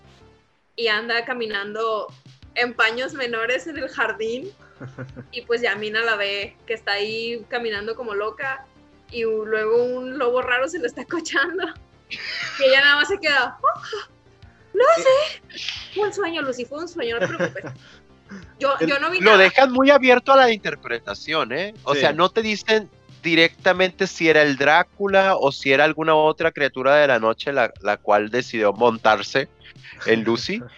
y anda caminando en paños menores en el jardín y pues ya Mina la ve que está ahí caminando como loca y luego un lobo raro se lo está cochando y ella nada más se queda oh, Lucy fue un sueño Lucy fue un sueño no te preocupes. Yo, yo no vi lo dejan muy abierto a la interpretación eh o sea no te dicen directamente si era el Drácula o si era alguna otra criatura de la noche la, cual decidió montarse en Lucy.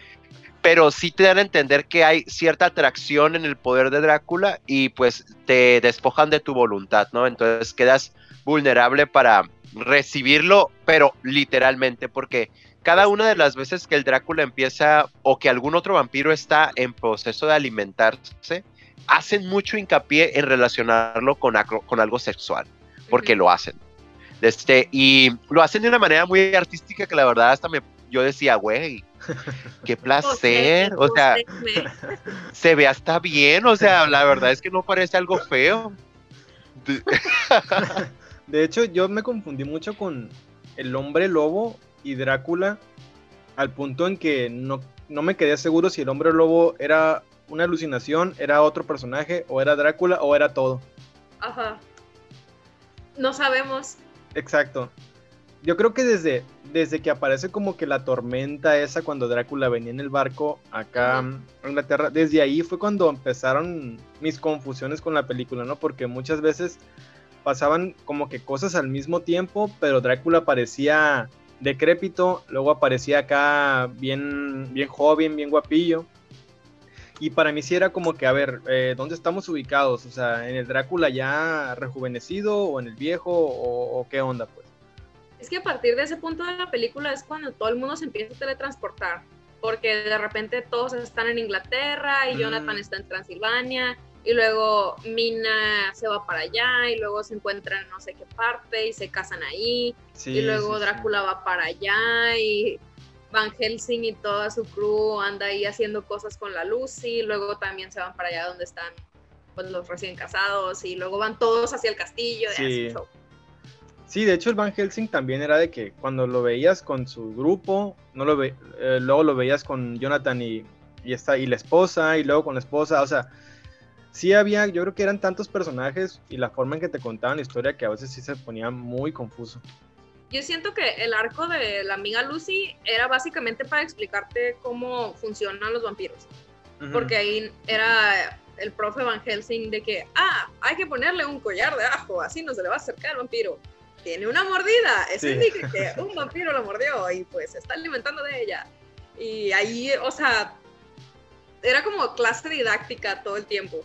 pero sí te dan a entender que hay cierta atracción en el poder de Drácula y pues te despojan de tu voluntad, ¿no? Entonces quedas vulnerable para recibirlo, pero literalmente, porque cada una de las veces que el Drácula empieza o que algún otro vampiro está en proceso de alimentarse, hacen mucho hincapié en relacionarlo con, con algo sexual, porque lo hacen. Este, y lo hacen de una manera muy artística que la verdad hasta me, yo decía, güey, qué placer, o sea, se ve hasta bien, o sea, la verdad es que no parece algo feo. De hecho, yo me confundí mucho con el hombre lobo y Drácula, al punto en que no, no me quedé seguro si el hombre lobo era una alucinación, era otro personaje, o era Drácula, o era todo. Ajá. No sabemos. Exacto. Yo creo que desde, desde que aparece como que la tormenta esa cuando Drácula venía en el barco acá en Inglaterra, desde ahí fue cuando empezaron mis confusiones con la película, ¿no? Porque muchas veces pasaban como que cosas al mismo tiempo, pero Drácula parecía decrépito, luego aparecía acá bien, bien joven, bien guapillo. Y para mí sí era como que, a ver, eh, ¿dónde estamos ubicados? O sea, ¿en el Drácula ya rejuvenecido o en el viejo o, qué onda, pues? Es que a partir de ese punto de la película es cuando todo el mundo se empieza a teletransportar, porque de repente todos están en Inglaterra y Jonathan mm. está en Transilvania y luego Mina se va para allá y luego se encuentran en no sé qué parte y se casan ahí y luego Drácula va para allá y Van Helsing y toda su crew anda ahí haciendo cosas con la Lucy, luego también se van para allá donde están pues, los recién casados y luego van todos hacia el castillo. Sí. sí, de hecho el Van Helsing también era de que cuando lo veías con su grupo, no lo ve, eh, luego lo veías con Jonathan y, y, esta, y la esposa y luego con la esposa, o sea, sí había, yo creo que eran tantos personajes y la forma en que te contaban la historia que a veces sí se ponía muy confuso yo siento que el arco de la amiga Lucy era básicamente para explicarte cómo funcionan los vampiros. Porque ahí era el profe Van Helsing de que, ah, hay que ponerle un collar de ajo, así no se le va a acercar al vampiro. Tiene una mordida, eso indica que un vampiro lo mordió y pues se está alimentando de ella. Y ahí, o sea, era como clase didáctica todo el tiempo.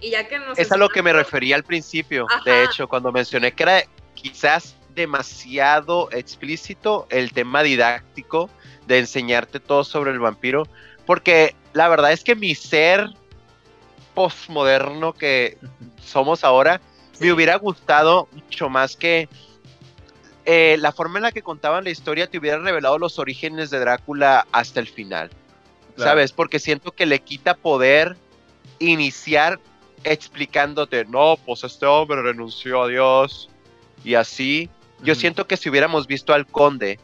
Y ya que nos es a lo que me refería al principio, de hecho, cuando mencioné que era quizás demasiado explícito el tema didáctico de enseñarte todo sobre el vampiro, porque la verdad es que mi ser postmoderno que somos ahora, me hubiera gustado mucho más que eh, la forma en la que contaban la historia te hubiera revelado los orígenes de Drácula hasta el final. ¿Sabes? Porque siento que le quita poder iniciar explicándote, no, pues este hombre renunció a Dios y así yo siento que si hubiéramos visto al conde,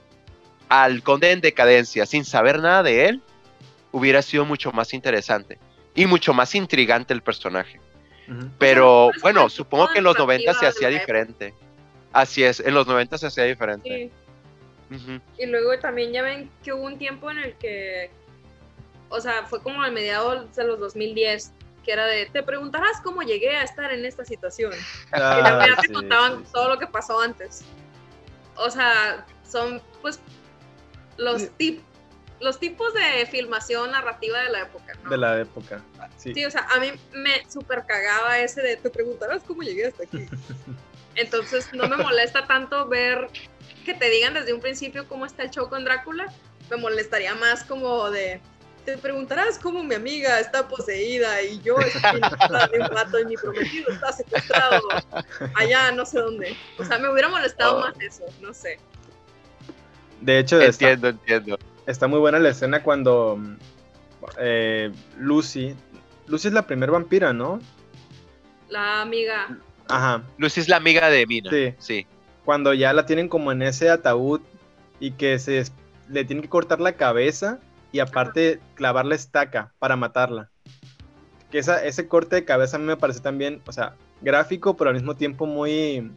al conde en decadencia, sin saber nada de él, hubiera sido mucho más interesante y mucho más intrigante el personaje. Pero bueno, supongo que en los 90 se hacía diferente. Así es, en los 90 se hacía diferente. Y luego también ya ven que hubo un tiempo en el que, o sea, fue como a mediados de los 2010, que era de, te preguntarás cómo llegué a estar en esta situación. Ah, y también te contaban todo lo que pasó antes o sea, son pues los, tip, los tipos de filmación narrativa de la época, ¿no? De la época, sí. Sí, o sea, a mí me super cagaba ese de, te preguntarás cómo llegué hasta aquí. Entonces no me molesta tanto ver que te digan desde un principio cómo está el show con Drácula, me molestaría más como de, te preguntarás cómo mi amiga está poseída y yo estoy de un plato y mi prometido está secuestrado allá no sé dónde. O sea, me hubiera molestado oh. más eso, no sé. De hecho, entiendo, entiendo. Está muy buena la escena cuando eh, Lucy, Lucy es la primer vampira, ¿no? La amiga. Ajá. Lucy es la amiga de Mina. Sí. sí. cuando ya la tienen como en ese ataúd y que se le tienen que cortar la cabeza y aparte clavar la estaca para matarla. Que esa, ese corte de cabeza a mí me parece también, o sea, gráfico, pero al mismo tiempo muy,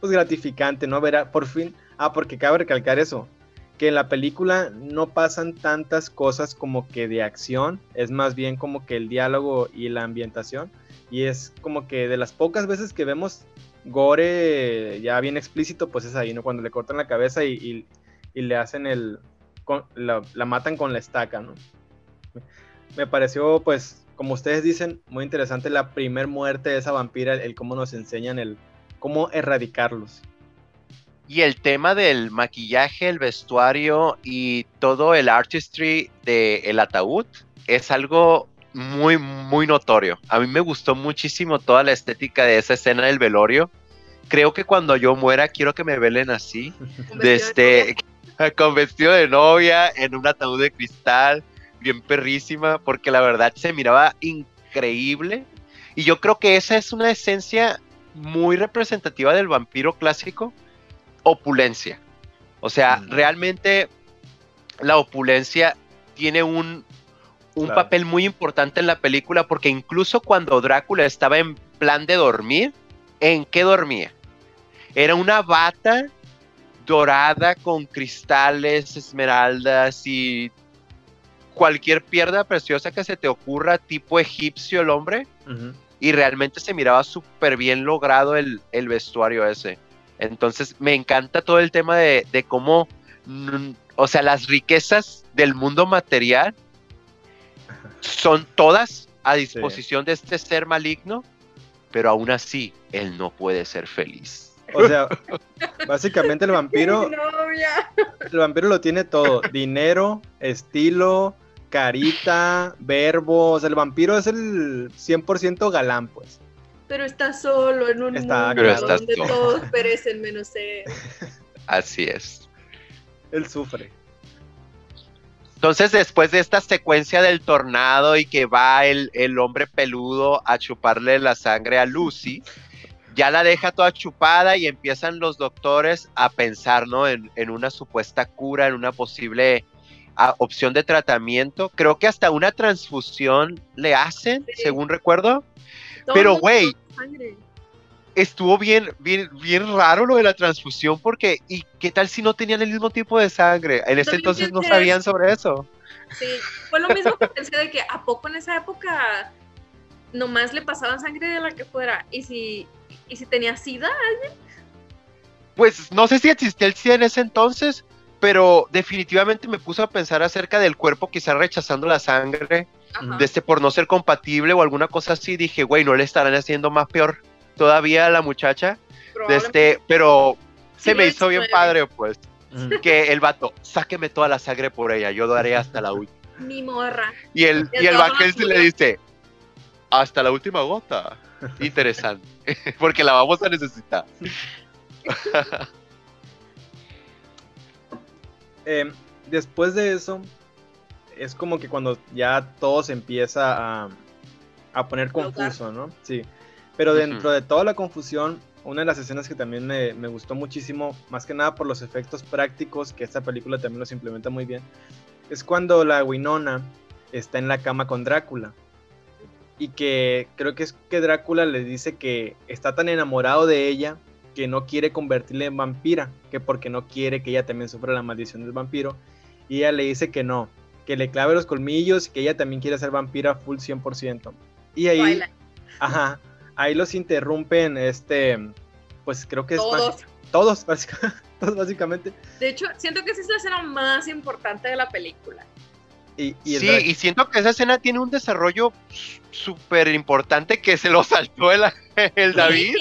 pues gratificante, ¿no? Ver por fin, ah, porque cabe recalcar eso, que en la película no pasan tantas cosas como que de acción, es más bien como que el diálogo y la ambientación, y es como que de las pocas veces que vemos gore ya bien explícito, pues es ahí, ¿no? Cuando le cortan la cabeza y, le hacen el, la, la, matan con la estaca, ¿no? Me pareció, pues, como ustedes dicen, muy interesante la primer muerte de esa vampira, el, cómo nos enseñan el cómo erradicarlos. Y el tema del maquillaje, el vestuario y todo el artistry del el ataúd es algo muy, muy notorio. A mí me gustó muchísimo toda la estética de esa escena del velorio. Creo que cuando yo muera quiero que me velen así, desde, con vestido de novia, en un ataúd de cristal, bien perrísima, porque la verdad se miraba increíble. Y yo creo que esa es una esencia muy representativa del vampiro clásico, opulencia. O sea, mm. realmente la opulencia tiene un, un papel muy importante en la película porque incluso cuando Drácula estaba en plan de dormir, ¿en qué dormía? Era una bata dorada con cristales, esmeraldas y cualquier pierda preciosa que se te ocurra, tipo egipcio el hombre, y realmente se miraba súper bien logrado el, vestuario ese. Entonces me encanta todo el tema de, cómo, mm, o sea, las riquezas del mundo material son todas a disposición de este ser maligno, pero aún así él no puede ser feliz. O sea, básicamente el vampiro. El vampiro lo tiene todo: dinero, estilo, carita, verbo. O sea, el vampiro es el 100% galán, pues. Pero está solo en un mundo donde todos perecen menos él. Así es. Él sufre. Entonces, después de esta secuencia del tornado y que va el, el, hombre peludo a chuparle la sangre a Lucy, ya la deja toda chupada y empiezan los doctores a pensar, ¿no? En, en una supuesta cura, en una posible opción de tratamiento. Creo que hasta una transfusión le hacen, según recuerdo. Pero, güey, estuvo bien, bien, bien raro lo de la transfusión porque, ¿y qué tal si no tenían el mismo tipo de sangre? En ese entonces no sabían sobre eso. Sí, fue lo mismo que pensé de que a poco en esa época nomás le pasaban sangre de la que fuera. ¿Y si, y si tenía sida alguien? Pues no sé si existía el SIDA en ese entonces, pero definitivamente me puse a pensar acerca del cuerpo quizás rechazando la sangre, de este por no ser compatible o alguna cosa así, dije, güey, no le estarán haciendo más peor todavía a la muchacha, de este, pero se me hizo bien padre, pues, que el vato, sáqueme toda la sangre por ella, yo lo haré hasta la última. Mi morra. Y el, y el se le dice, hasta la última gota. Interesante, porque la vamos a necesitar. Em, después de eso, es como que cuando ya todo se empieza a, poner confuso, ¿no? Sí. Pero dentro de toda la confusión, una de las escenas que también me, gustó muchísimo, más que nada por los efectos prácticos, que esta película también los implementa muy bien, es cuando la Winona está en la cama con Drácula. Y que creo que es que Drácula le dice que está tan enamorado de ella que no quiere convertirla en vampira, que porque no quiere que ella también sufra la maldición del vampiro. Y ella le dice que no, que le clave los colmillos, que ella también quiere ser vampira full 100%. Y ahí, ajá, ahí los interrumpen, este, pues creo que es... Todos. Todos, todos, básicamente. De hecho, siento que esa es la escena más importante de la película. Y, sí, y siento que esa escena tiene un desarrollo súper importante que se lo saltó el, el David.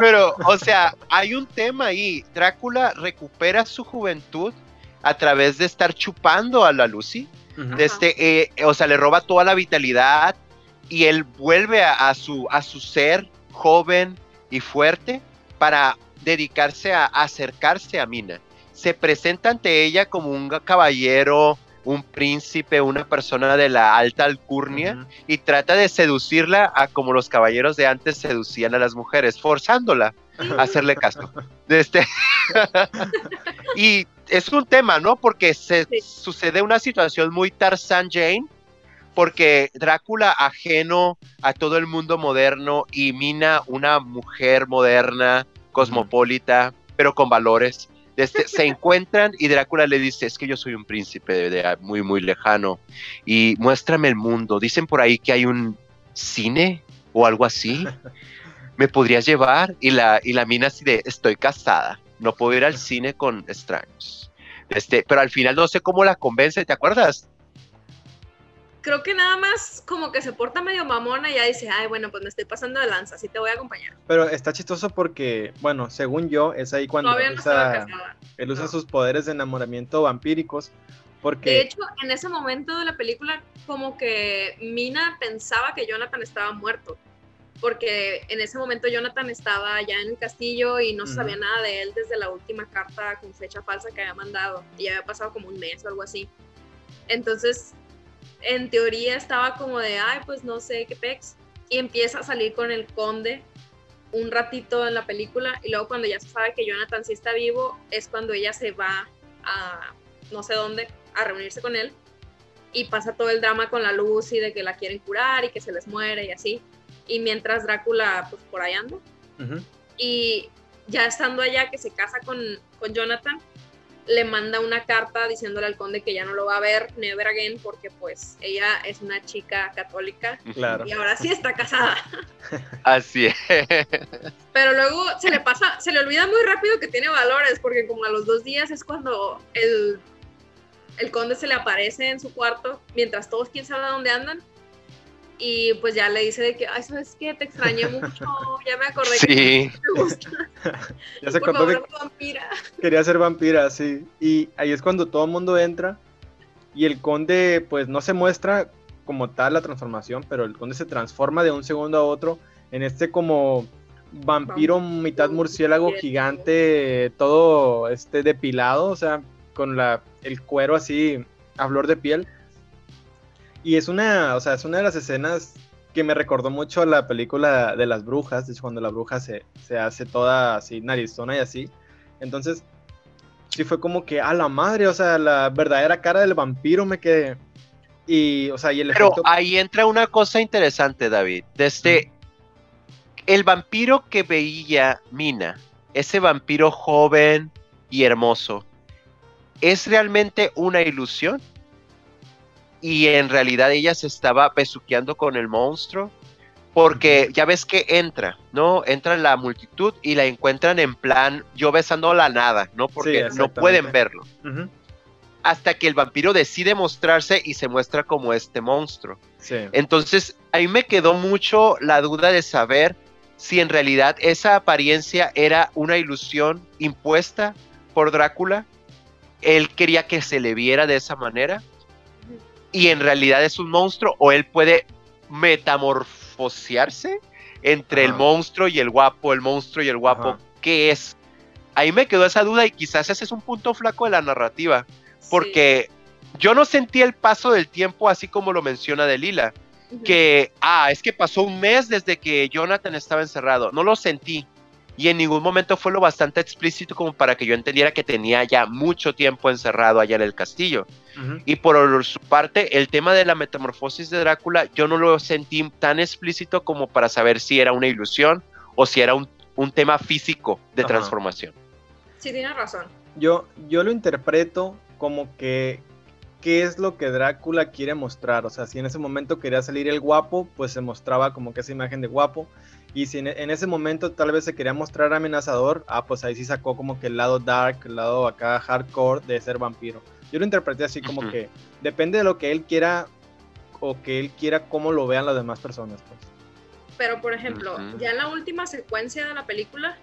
Pero, o sea, hay un tema ahí. Drácula recupera su juventud a través de estar chupando a la Lucy. este, eh, o sea, le roba toda la vitalidad y él vuelve a, su, a su ser joven y fuerte para dedicarse a acercarse a Mina. Se presenta ante ella como un caballero un príncipe, una persona de la alta alcurnia y trata de seducirla a como los caballeros de antes seducían a las mujeres, forzándola hacerle caso. Este, y es un tema, ¿no? Porque se sucede una situación muy Tarzan Jane, porque Drácula ajeno a todo el mundo moderno y Mina una mujer moderna, cosmopolita, pero con valores. Este, se encuentran y Drácula le dice, es que yo soy un príncipe de, muy, muy lejano y muéstrame el mundo. Dicen por ahí que hay un cine o algo así. ¿Me podrías llevar? Y la, y la mina así de, estoy casada, no puedo ir al cine con extraños. Este, pero al final no sé cómo la convence, ¿te acuerdas? Creo que nada más como que se porta medio mamona y ya dice, ay, bueno, pues me estoy pasando de lanza, así te voy a acompañar. Pero está chistoso porque, bueno, según yo, es ahí cuando él, usa, él usa sus poderes de enamoramiento vampíricos. Porque... De hecho, en ese momento de la película, como que Mina pensaba que Jonathan estaba muerto. Porque en ese momento Jonathan estaba ya en el castillo y no sabía nada de él desde la última carta con fecha falsa que había mandado. Y había pasado como un mes o algo así. Entonces en teoría estaba como de, ay, pues no sé qué pex. Y empieza a salir con el conde un ratito en la película y luego cuando ya se sabe que Jonathan sí está vivo es cuando ella se va a no sé dónde a reunirse con él y pasa todo el drama con la luz y de que la quieren curar y que se les muere y así. Y mientras Drácula pues por ahí anda. Y ya estando allá que se casa con, con Jonathan, le manda una carta diciéndole al conde que ya no lo va a ver never again porque pues ella es una chica católica claro. y ahora sí está casada. Así es. Pero luego se le pasa, se le olvida muy rápido que tiene valores porque como a los dos días es cuando el, el conde se le aparece en su cuarto mientras todos quién sabe dónde andan y pues ya le dice de que, ay, ¿sabes qué? Te extrañé mucho, ya me acordé que te gusta. ya se acordó vampira. quería ser vampira, sí. Y ahí es cuando todo el mundo entra y el conde pues no se muestra como tal la transformación, pero el conde se transforma de un segundo a otro en este como vampiro mitad murciélago gigante, todo este depilado, o sea, con la, el cuero así a flor de piel y es una, o sea, es una de las escenas que me recordó mucho a la película de las brujas, es cuando la bruja se, se hace toda así narizona y así. Entonces, sí fue como que a la madre, o sea, la verdadera cara del vampiro me quedé. Y, o sea, y el Pero ahí entra una cosa interesante, David. Desde el vampiro que veía Mina, ese vampiro joven y hermoso, ¿es realmente una ilusión? Y en realidad ella se estaba besuqueando con el monstruo porque ya ves que entra, ¿no? Entra la multitud y la encuentran en plan yo besando la nada, ¿no? Porque no pueden verlo. Hasta que el vampiro decide mostrarse y se muestra como este monstruo. Entonces, ahí me quedó mucho la duda de saber si en realidad esa apariencia era una ilusión impuesta por Drácula. Él quería que se le viera de esa manera y en realidad es un monstruo o él puede metamorfosearse entre el monstruo y el guapo, el monstruo y el guapo, ¿qué es? Ahí me quedó esa duda y quizás ese es un punto flaco de la narrativa, porque yo no sentí el paso del tiempo así como lo menciona Delila, que, ah, es que pasó un mes desde que Jonathan estaba encerrado, no lo sentí y en ningún momento fue lo bastante explícito como para que yo entendiera que tenía ya mucho tiempo encerrado allá en el castillo. Y por su parte, el tema de la metamorfosis de Drácula, yo no lo sentí tan explícito como para saber si era una ilusión o si era un, tema físico de transformación. Sí, tiene razón. Yo, yo lo interpreto como que qué es lo que Drácula quiere mostrar. O sea, si en ese momento quería salir el guapo, pues se mostraba como que esa imagen de guapo. Y si en, ese momento tal vez se quería mostrar amenazador, ah, pues ahí sí sacó como que el lado dark, el lado acá hardcore de ser vampiro. Yo lo interpreté así como que depende de lo que él quiera o que él quiera cómo lo vean las demás personas. Pues. Pero por ejemplo, ya en la última secuencia de la película,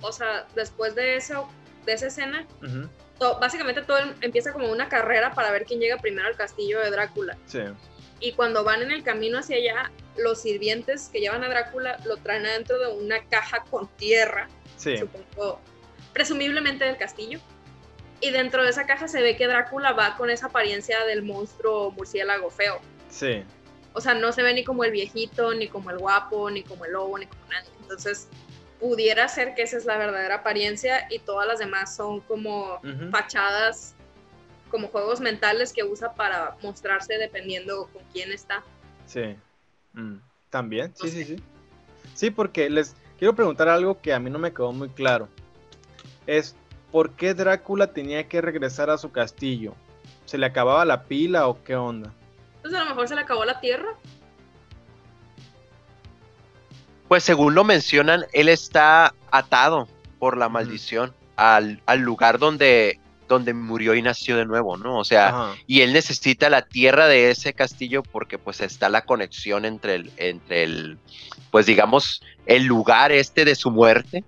o sea, después de eso, de esa escena, básicamente todo empieza como una carrera para ver quién llega primero al castillo de Drácula. Sí. Y cuando van en el camino hacia allá, los sirvientes que llevan a Drácula lo traen adentro de una caja con tierra, sí. supongo, presumiblemente del castillo. Y dentro de esa caja se ve que Drácula va con esa apariencia del monstruo murciélago feo. Sí. O sea, no se ve ni como el viejito, ni como el guapo, ni como el lobo, ni como nadie. Entonces, pudiera ser que esa es la verdadera apariencia y todas las demás son como fachadas, como juegos mentales que usa para mostrarse dependiendo con quién está. Sí. Mm, También, sí, No sí, sé. sí. Sí, porque les quiero preguntar algo que a mí no me quedó muy claro. Es, ¿por qué Drácula tenía que regresar a su castillo? ¿Se le acababa la pila o qué onda? Entonces a lo mejor se le acabó la tierra. Pues según lo mencionan, él está atado por la maldición al, al lugar donde, donde murió y nació de nuevo, ¿no? O sea, Ajá. y él necesita la tierra de ese castillo porque pues está la conexión entre el, entre el, pues digamos, el lugar este de su muerte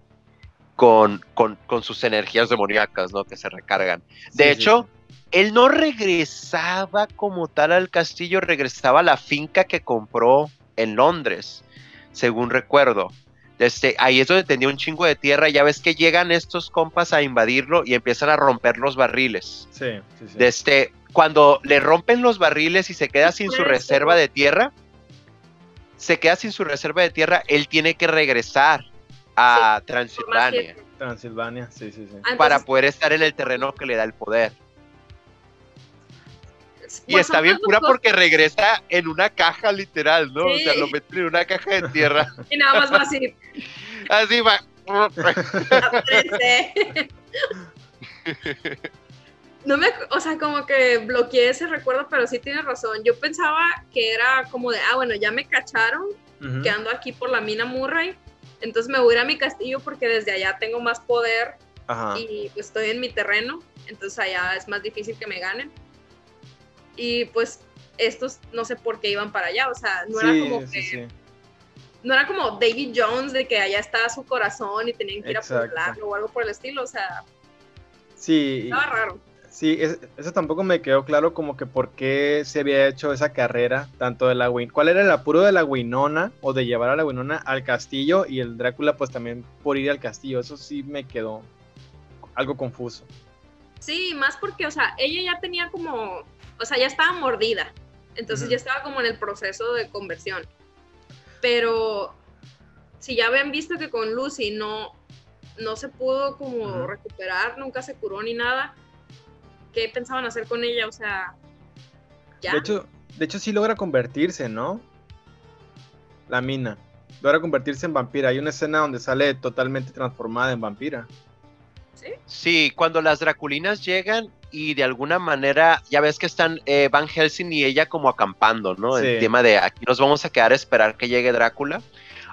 con, con, con sus energías demoníacas, ¿no? Que se recargan. De Sí, sí, hecho, él no regresaba como tal al castillo, regresaba a la finca que compró en Londres, según recuerdo. Este, ahí es donde tenía un chingo de tierra. Ya ves que llegan estos compas a invadirlo y empiezan a romper los barriles. sí, sí, sí. De este, cuando le rompen los barriles y se queda sin su reserva ser. de tierra, se queda sin su reserva de tierra, él tiene que regresar a Transilvania. Transilvania, sí, sí, sí. Para poder estar en el terreno que le da el poder. Y pues, está bien pura porque regresa en una caja literal, ¿no? O sea, lo meten en una caja de tierra. Y nada más va así, Así va. No me, o sea, como que bloqueé ese recuerdo, pero sí tienes razón. Yo pensaba que era como de, ah, bueno, ya me cacharon, Ujú. que ando aquí por la mina Murray, entonces me voy a ir a mi castillo porque desde allá tengo más poder Ajá. y pues, estoy en mi terreno, entonces allá es más difícil que me ganen. Y pues estos no sé por qué iban para allá, o sea, no era como sí, que, sí. no era como David Jones de que allá está su corazón y tenían que ir Exacto. a poblarlo o algo por el estilo, o sea, Sí, estaba raro. sí, es- eso tampoco me quedó claro como que por qué se había hecho esa carrera, tanto de la Win. ¿Cuál era el apuro de la Winona o de llevar a la Winona al castillo y el Drácula pues también por ir al castillo? Eso sí me quedó algo confuso. Sí, más porque, o sea, ella ya tenía como, o sea, ya estaba mordida, entonces ya estaba como en el proceso de conversión. Pero si ya habían visto que con Lucy no, no se pudo como recuperar, nunca se curó ni nada, ¿qué pensaban hacer con ella? O sea, ya. De hecho, de hecho sí logra convertirse, ¿no? La mina. Logra convertirse en vampira. Hay una escena donde sale totalmente transformada en vampira. ¿Sí? Sí, cuando las Draculinas llegan y de alguna manera, ya ves que están eh, Van Helsing y ella como acampando, ¿no? El tema de aquí nos vamos a quedar a esperar que llegue Drácula.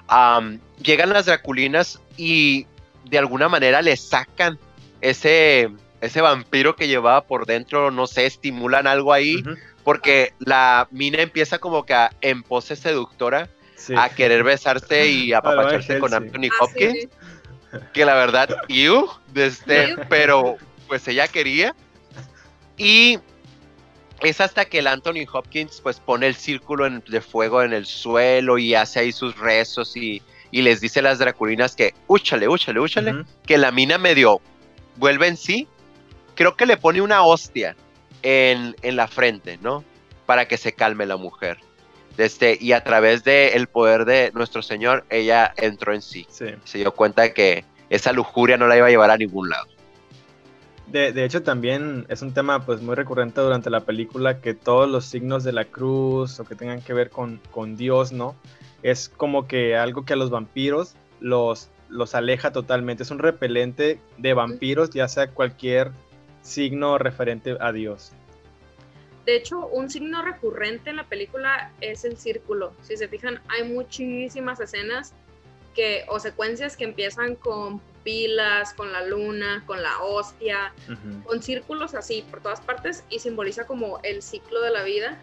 Am, llegan las Draculinas y de alguna manera le sacan ese, ese vampiro que llevaba por dentro, no sé, estimulan algo ahí, porque la mina empieza como que a- en pose seductora Sí. a querer besarse y apapacharse con. Anthony Ah, sí, Hopkins sí. Que la verdad, you, Ew. pero pues ella quería. Y es hasta que el Anthony Hopkins pues pone el círculo en- de fuego en el suelo y hace ahí sus rezos y, y les dice a las draculinas que úchale, úchale, úchale, que la mina medio vuelve en sí. Creo que le pone una hostia en, en la frente, ¿no? Para que se calme la mujer. Este, y a través del poder de nuestro Señor, ella entró en sí Sí. se dio cuenta de que esa lujuria no la iba a llevar a ningún lado. De, de hecho, también es un tema pues muy recurrente durante la película que todos los signos de la cruz o que tengan que ver con, con Dios, ¿no? Es como que algo que a los vampiros los, los aleja totalmente. Es un repelente de vampiros, ya sea cualquier signo referente a Dios. De hecho, un signo recurrente en la película es el círculo. Si se fijan, hay muchísimas escenas que, o secuencias que empiezan con pupilas, con la luna, con la hostia, con círculos así por todas partes y simboliza como el ciclo de la vida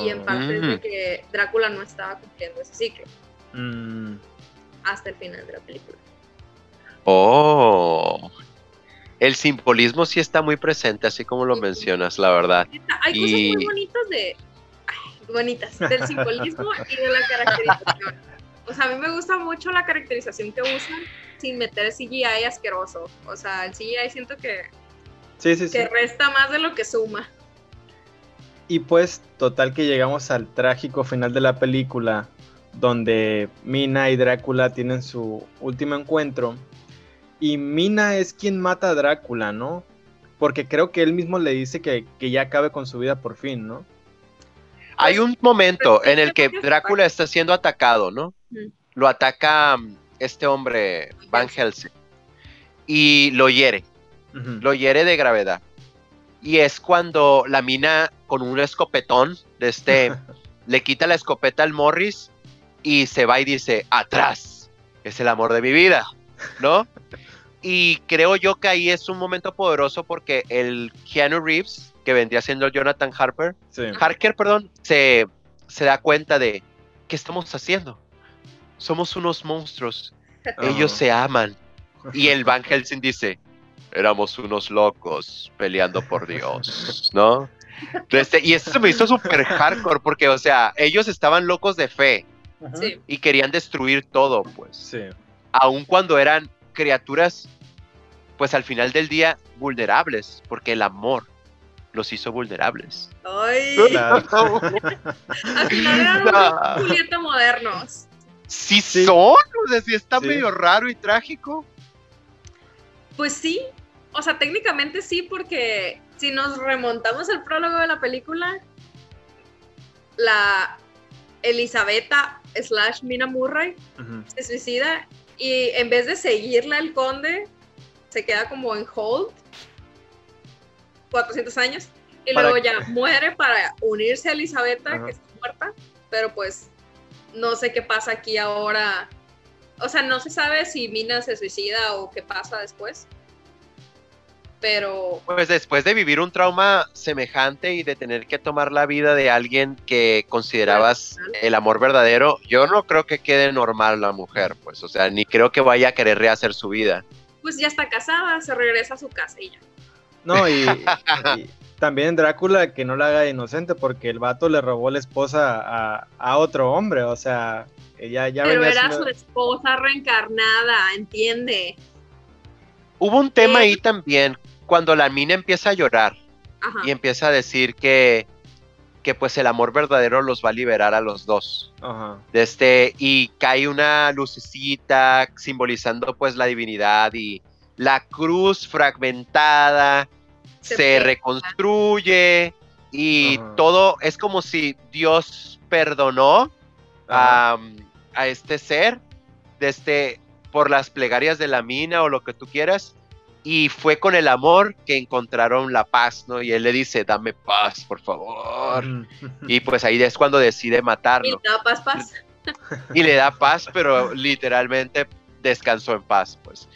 y en Oh, parte es de que Drácula no estaba cumpliendo ese ciclo mm, hasta el final de la película. Oh. El simbolismo sí está muy presente, así como lo mencionas, la verdad. Hay cosas muy bonitas de. ay, bonitas, del simbolismo y de la caracterización. O sea, a mí me gusta mucho la caracterización que usan sin meter CGI asqueroso. O sea, el CGI siento que, Sí, sí, sí. que resta más de lo que suma. Y pues, total que llegamos al trágico final de la película, donde Mina y Drácula tienen su último encuentro. Y Mina es quien mata a Drácula, ¿no? Porque creo que él mismo le dice que, ya acabe con su vida por fin, ¿no? Hay un momento en el que Drácula está siendo atacado, ¿no? Lo ataca mm, este hombre, Van Helsing, y lo hiere. Lo hiere de gravedad. Y es cuando la mina con un escopetón de este le quita la escopeta al Morris y se va y dice, atrás, es el amor de mi vida, ¿no? Y creo yo que ahí es un momento poderoso porque el Keanu Reeves, que vendría siendo Jonathan Harper, Harker, perdón, se, se da cuenta de, ¿qué estamos haciendo? Somos unos monstruos, ellos se aman. Y el Van Helsing dice, éramos unos locos peleando por Dios, ¿no? Este, y eso se me hizo súper hardcore porque, o sea, ellos estaban locos de fe y querían destruir todo, pues. Sí. Aun cuando eran criaturas, pues al final del día, vulnerables, porque el amor los hizo vulnerables. ¡Ay! al final eran Julieta modernos. Sí, son, o sea, sí está medio raro y trágico. Pues sí, o sea, técnicamente sí, porque si nos remontamos al prólogo de la película, la Elisabetta slash Mina Murray se suicida y en vez de seguirle al conde, se queda como en hold 400 años. Y luego ya muere para unirse a Elisabetta, que está muerta, pero pues no sé qué pasa aquí ahora. O sea, no se sabe si Mina se suicida o qué pasa después pero... Pues después de vivir un trauma semejante y de tener que tomar la vida de alguien que considerabas el amor verdadero, yo no creo que quede normal la mujer, pues, o sea, ni creo que vaya a querer rehacer su vida. Pues ya está casada, se regresa a su casa y ya. No, y, también Drácula que no la haga inocente porque el vato le robó la esposa a, otro hombre, o sea, ella ya... Pero era su esposa reencarnada, entiende. Hubo un tema ahí también cuando la mina empieza a llorar y empieza a decir que, que pues el amor verdadero los va a liberar a los dos. Este, y cae una lucecita simbolizando pues la divinidad y la cruz fragmentada se, reconstruye y todo es como si Dios perdonó a, a, este ser de este, por las plegarias de la mina o lo que tú quieras y fue con el amor que encontraron la paz, ¿no? Y él le dice, dame paz, por favor. Y pues ahí es cuando decide matarlo. Y le da paz, paz. Y le da paz, pero literalmente descansó en paz, pues.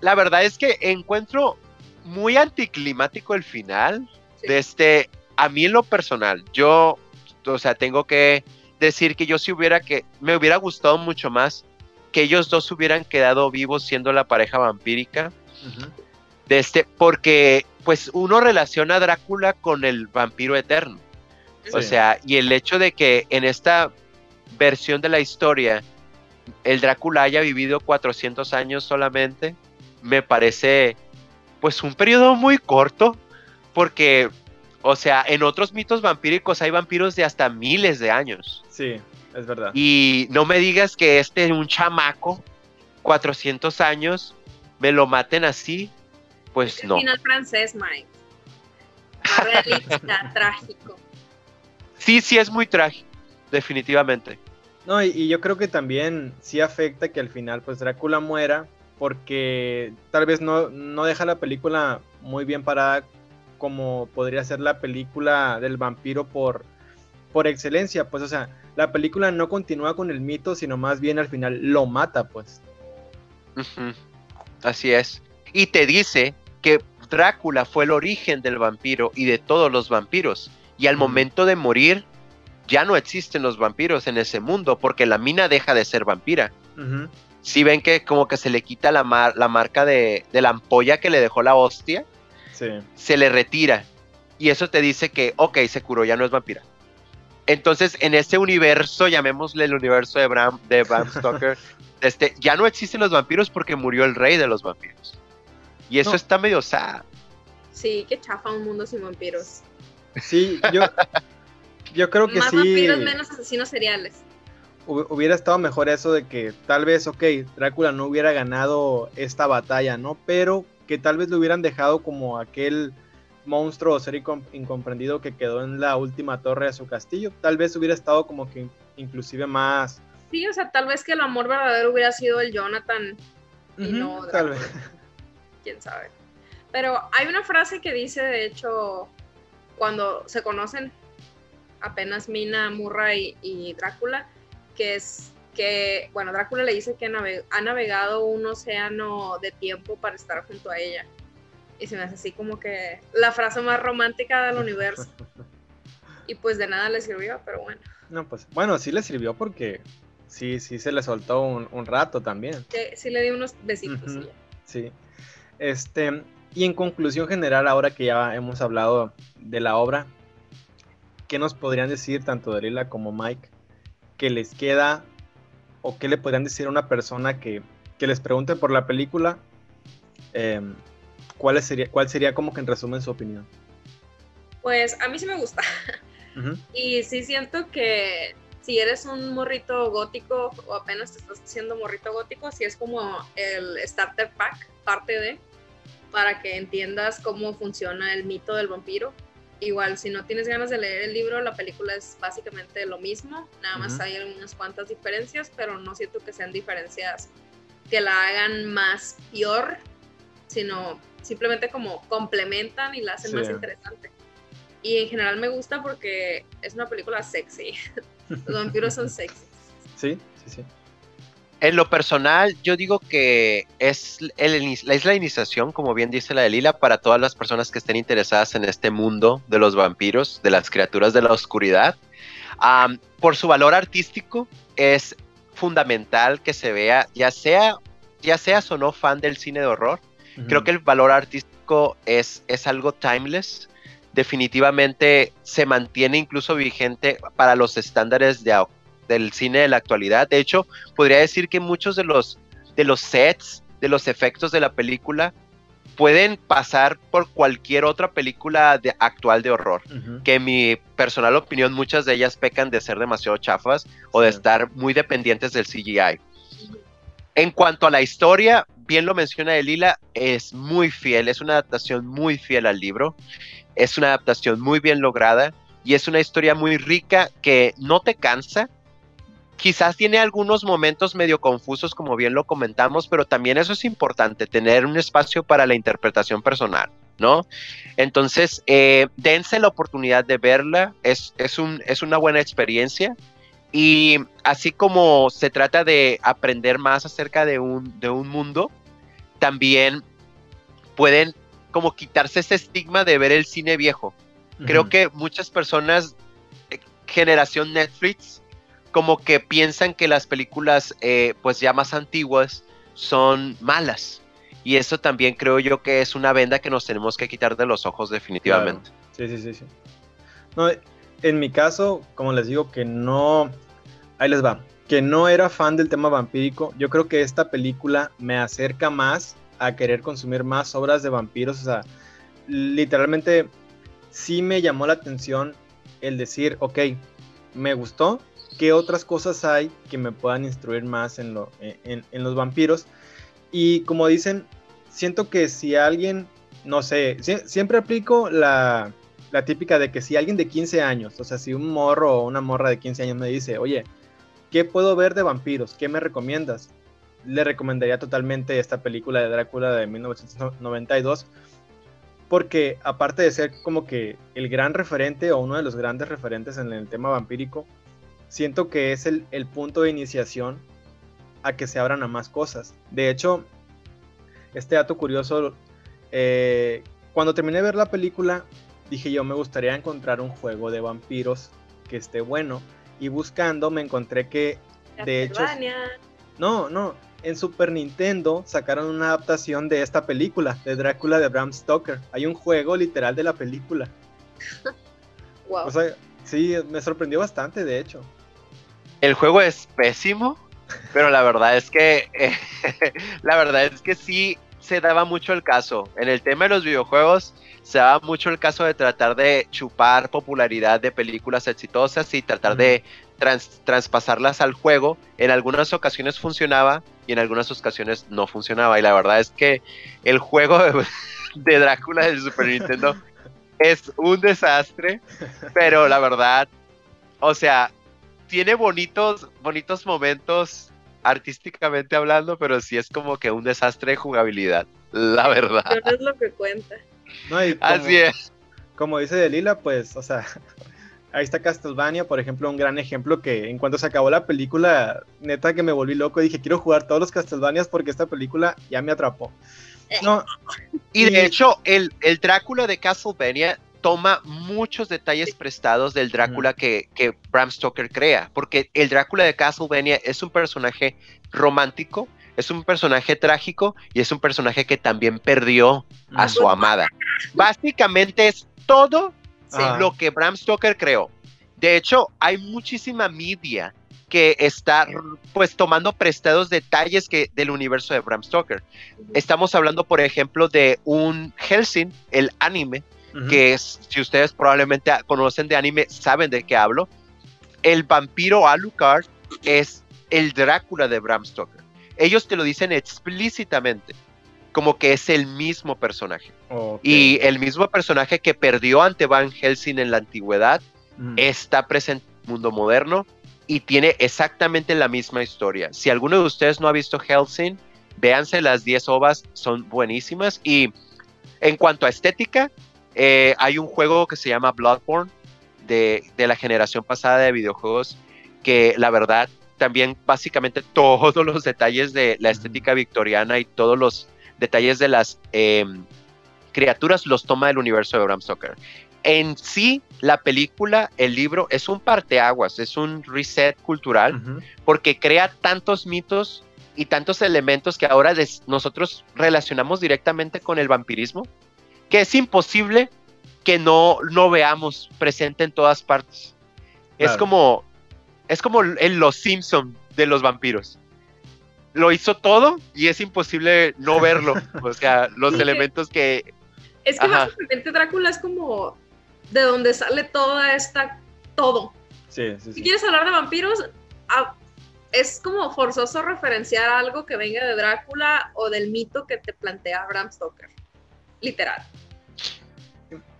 la verdad es que encuentro muy anticlimático el final. De este, a mí en lo personal, yo, o sea, tengo que decir que yo si hubiera que, me hubiera gustado mucho más que ellos dos hubieran quedado vivos siendo la pareja vampírica de este, porque pues uno relaciona a Drácula con el vampiro eterno. O sea, y el hecho de que en esta versión de la historia el Drácula haya vivido 400 años solamente, me parece pues un periodo muy corto, porque, o sea, en otros mitos vampíricos hay vampiros de hasta miles de años. Sí, es verdad. Y no me digas que este un chamaco, 400 años, me lo maten así, pues no. Final francés, Mike. realista, trágico. Sí, sí es muy trágico, definitivamente. No, y, yo creo que también sí afecta que al final pues Drácula muera porque tal vez no, no deja la película muy bien parada como podría ser la película del vampiro por, por excelencia, pues o sea, la película no continúa con el mito, sino más bien al final lo mata, pues. Así es. Y te dice que Drácula fue el origen del vampiro y de todos los vampiros. Y al momento de morir, ya no existen los vampiros en ese mundo porque la mina deja de ser vampira. Si ven que como que se le quita la, la marca de, la ampolla que le dejó la hostia, se le retira. Y eso te dice que, ok, se curó, ya no es vampira. Entonces, en ese universo, llamémosle el universo de Bram, de Bram Stoker, este, ya no existen los vampiros porque murió el rey de los vampiros. Y eso está medio sad. Sí, que chafa un mundo sin vampiros. Sí, yo, yo creo que Más sí. vampiros, menos asesinos seriales. hubiera estado mejor eso de que tal vez, ok, Drácula no hubiera ganado esta batalla, ¿no? Pero que tal vez lo hubieran dejado como aquel monstruo o ser incomprendido que quedó en la última torre de su castillo. Tal vez hubiera estado como que inclusive más... Sí, o sea, tal vez que el amor verdadero hubiera sido el Jonathan y no Tal vez. Quién sabe. Pero hay una frase que dice, de hecho, cuando se conocen apenas Mina, Murray y Drácula, que es que, bueno, Drácula le dice que ha navegado un océano de tiempo para estar junto a ella. Y se me hace así como que la frase más romántica del universo. y pues de nada le sirvió, pero bueno. No, pues bueno, sí le sirvió porque sí, sí se le soltó un, rato también. Sí, sí, le di unos besitos. sí. Este, y en conclusión general, ahora que ya hemos hablado de la obra, ¿qué nos podrían decir tanto Dalila como Mike que les queda o qué le podrían decir a una persona que, les pregunte por la película? Em, ¿cuál, sería, ¿Cuál sería como que en resumen su opinión? Pues a mí sí me gusta. Y sí siento que si eres un morrito gótico o apenas te estás haciendo morrito gótico, sí es como el starter pack, parte de, para que entiendas cómo funciona el mito del vampiro igual, si no tienes ganas de leer el libro, la película es básicamente lo mismo, nada más hay algunas cuantas diferencias, pero no siento que sean diferencias que la hagan más peor, sino simplemente como complementan y la hacen más interesante. Y en general me gusta porque es una película sexy. Los vampiros son sexy. Sí, sí, sí. En lo personal, yo digo que es, el, es la iniciación, como bien dice la de Lila, para todas las personas que estén interesadas en este mundo de los vampiros, de las criaturas de la oscuridad. por su valor artístico, es fundamental que se vea, ya sea, ya seas o no fan del cine de horror, creo que el valor artístico es, es algo timeless. Definitivamente se mantiene incluso vigente para los estándares de, del cine de la actualidad. De hecho, podría decir que muchos de los, de los sets, de los efectos de la película, pueden pasar por cualquier otra película de, actual de horror. Que en mi personal opinión, muchas de ellas pecan de ser demasiado chafas o de estar muy dependientes del CGI. En cuanto a la historia, bien lo menciona Elila, es muy fiel, es una adaptación muy fiel al libro, es una adaptación muy bien lograda y es una historia muy rica que no te cansa, quizás tiene algunos momentos medio confusos, como bien lo comentamos, pero también eso es importante, tener un espacio para la interpretación personal, ¿no? Entonces, eh, dense la oportunidad de verla, es, es, un, es una buena experiencia. Y así como se trata de aprender más acerca de un, de un mundo, también pueden como quitarse ese estigma de ver el cine viejo. Creo que muchas personas, eh, generación Netflix, como que piensan que las películas eh, pues ya más antiguas son malas. Y eso también creo yo que es una venda que nos tenemos que quitar de los ojos definitivamente. Sí, sí, sí, sí. No, en mi caso, como les digo, que no... Ahí les va. Que no era fan del tema vampírico. Yo creo que esta película me acerca más a querer consumir más obras de vampiros. O sea, literalmente sí me llamó la atención el decir, ok, me gustó, qué otras cosas hay que me puedan instruir más en, lo, en, los vampiros. Y como dicen, siento que si alguien, no sé, siempre aplico la, la, típica de que si alguien de 15 años, o sea, si un morro o una morra de 15 años me dice, oye, ¿qué puedo ver de vampiros? ¿Qué me recomiendas? Le recomendaría totalmente esta película de Drácula de 1992 porque aparte de ser como que el gran referente o uno de los grandes referentes en el tema vampírico, siento que es el, punto de iniciación a que se abran a más cosas. De hecho, este dato curioso, eh, cuando terminé de ver la película, dije yo me gustaría encontrar un juego de vampiros que esté bueno. Y buscando me encontré que, de hecho... No, no, en Super Nintendo sacaron una adaptación de esta película, de Drácula de Bram Stoker. Hay un juego literal de la película. wow. O sea, sí, me sorprendió bastante, de hecho. El juego es pésimo, pero la verdad es que la verdad es que sí se daba mucho el caso. En el tema de los videojuegos se daba mucho el caso de tratar de chupar popularidad de películas exitosas y tratar de, traspasarlas al juego. En algunas ocasiones funcionaba y en algunas ocasiones no funcionaba. Y la verdad es que el juego de, Drácula del Super Nintendo es un desastre, pero la verdad, o sea, tiene bonitos, bonitos momentos artísticamente hablando, pero sí es como que un desastre de jugabilidad, la verdad. Pero es lo que cuenta. Así es. Como dice Delila, pues, o sea, ahí está Castlevania, por ejemplo, un gran ejemplo que en cuanto se acabó la película, neta que me volví loco, dije, quiero jugar todos los Castlevanias porque esta película ya me atrapó. No, y de hecho, el, el Drácula de Castlevania toma muchos detalles prestados del Drácula que, que, Bram Stoker crea, porque el Drácula de Castlevania es un personaje romántico, es un personaje trágico y es un personaje que también perdió a su amada. Básicamente es todo lo que Bram Stoker creó. De hecho, hay muchísima media que está pues tomando prestados detalles que del universo de Bram Stoker. Estamos hablando, por ejemplo, de un Helsing, el anime, que es, si ustedes probablemente conocen de anime, saben de qué hablo. El vampiro Alucard es el Drácula de Bram Stoker. Ellos te lo dicen explícitamente, como que es el mismo personaje. Y el mismo personaje que perdió ante Van Helsing en la antigüedad está presente en el mundo moderno y tiene exactamente la misma historia. Si alguno de ustedes no ha visto Helsing, véanse las 10 ovas, son buenísimas. Y en cuanto a estética, eh, hay un juego que se llama Bloodborne de, la generación pasada de videojuegos que la verdad también básicamente todos los detalles de la estética victoriana y todos los detalles de las em, criaturas los toma del universo de Bram Stoker. En sí, la película, el libro, es un parteaguas, es un reset cultural, porque crea tantos mitos y tantos elementos que ahora nosotros relacionamos directamente con el vampirismo, que es imposible que no, no veamos presente en todas partes. Es como es como en Los Simpson de los vampiros. Lo hizo todo y es imposible no verlo. o sea, los elementos que... Es que básicamente Drácula es como de donde sale toda esta... todo. Sí, sí, Si quieres hablar de vampiros, es como forzoso referenciar algo que venga de Drácula o del mito que te plantea Bram Stoker. Literal.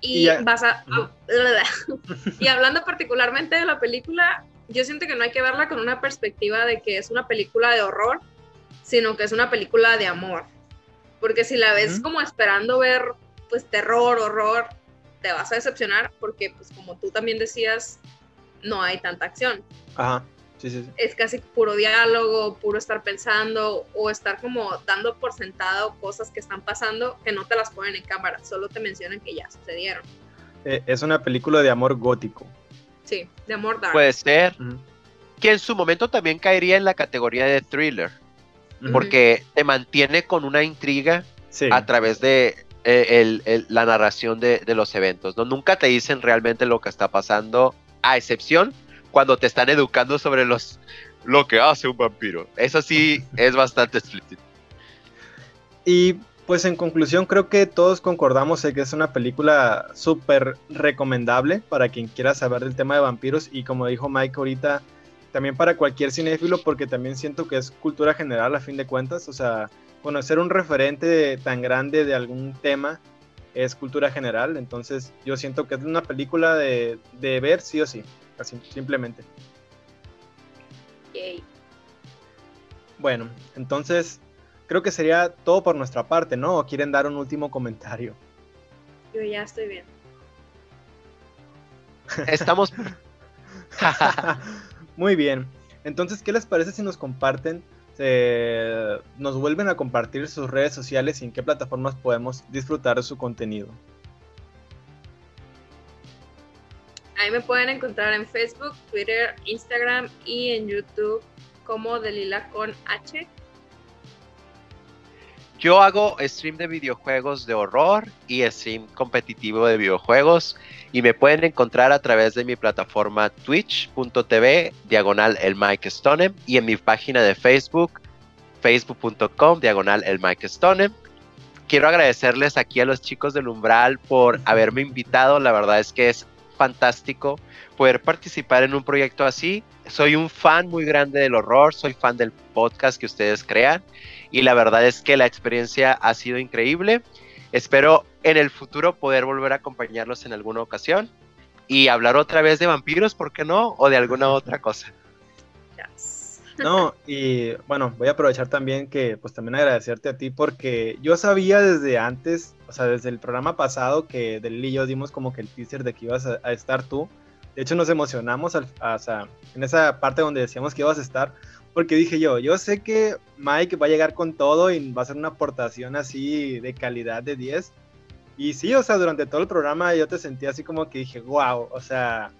Y, vas a, y hablando particularmente de la película, yo siento que no hay que verla con una perspectiva de que es una película de horror, sino que es una película de amor. Porque si la ves como esperando ver pues terror, horror, te vas a decepcionar porque pues como tú también decías, no hay tanta acción. Ajá. Es casi puro diálogo, puro estar pensando o estar como dando por sentado cosas que están pasando que no te las ponen en cámara, solo te mencionan que ya sucedieron. Eh, es una película de amor gótico. Sí, de amor dark. Puede ser. Que en su momento también caería en la categoría de thriller. Porque te mantiene con una intriga a través de eh, la narración de, de, los eventos. ¿no? Nunca te dicen realmente lo que está pasando, a excepción cuando te están educando sobre los lo que hace un vampiro. Eso sí es bastante explícito. Y pues en conclusión creo que todos concordamos en que es una película súper recomendable para quien quiera saber del tema de vampiros y como dijo Mike ahorita, también para cualquier cinéfilo porque también siento que es cultura general a fin de cuentas, o sea, conocer un referente tan grande de algún tema es cultura general, entonces yo siento que es una película de, de ver sí o sí simplemente. Bueno, entonces creo que sería todo por nuestra parte, ¿no? ¿O quieren dar un último comentario? Yo ya estoy bien. Estamos. Muy bien. Entonces, ¿qué les parece si nos comparten, nos vuelven a compartir sus redes sociales y en qué plataformas podemos disfrutar de su contenido? Ahí me pueden encontrar en Facebook, Twitter, Instagram y en YouTube como Delila con H. Yo hago stream de videojuegos de horror y stream competitivo de videojuegos y me pueden encontrar a través de mi plataforma twitch.tv diagonal el Mike Stonem y en mi página de Facebook facebook.com diagonal el Mike Stonem. Quiero agradecerles aquí a los chicos del Umbral por haberme invitado, la verdad es que es fantástico poder participar en un proyecto así. Soy un fan muy grande del horror, soy fan del podcast que ustedes crean y la verdad es que la experiencia ha sido increíble. Espero en el futuro poder volver a acompañarlos en alguna ocasión y hablar otra vez de vampiros, ¿por qué no? O de alguna otra cosa. No, y bueno, voy a aprovechar también que pues también agradecerte a ti porque yo sabía desde antes, o sea, desde el programa pasado que Delil y yo dimos como que el teaser de que ibas a, estar tú. De hecho nos emocionamos al, o sea, en esa parte donde decíamos que ibas a estar, porque dije yo, yo sé que Mike va a llegar con todo y va a hacer una aportación así de calidad de 10. Y sí, o sea, durante todo el programa yo te sentí así como que dije, wow, o sea,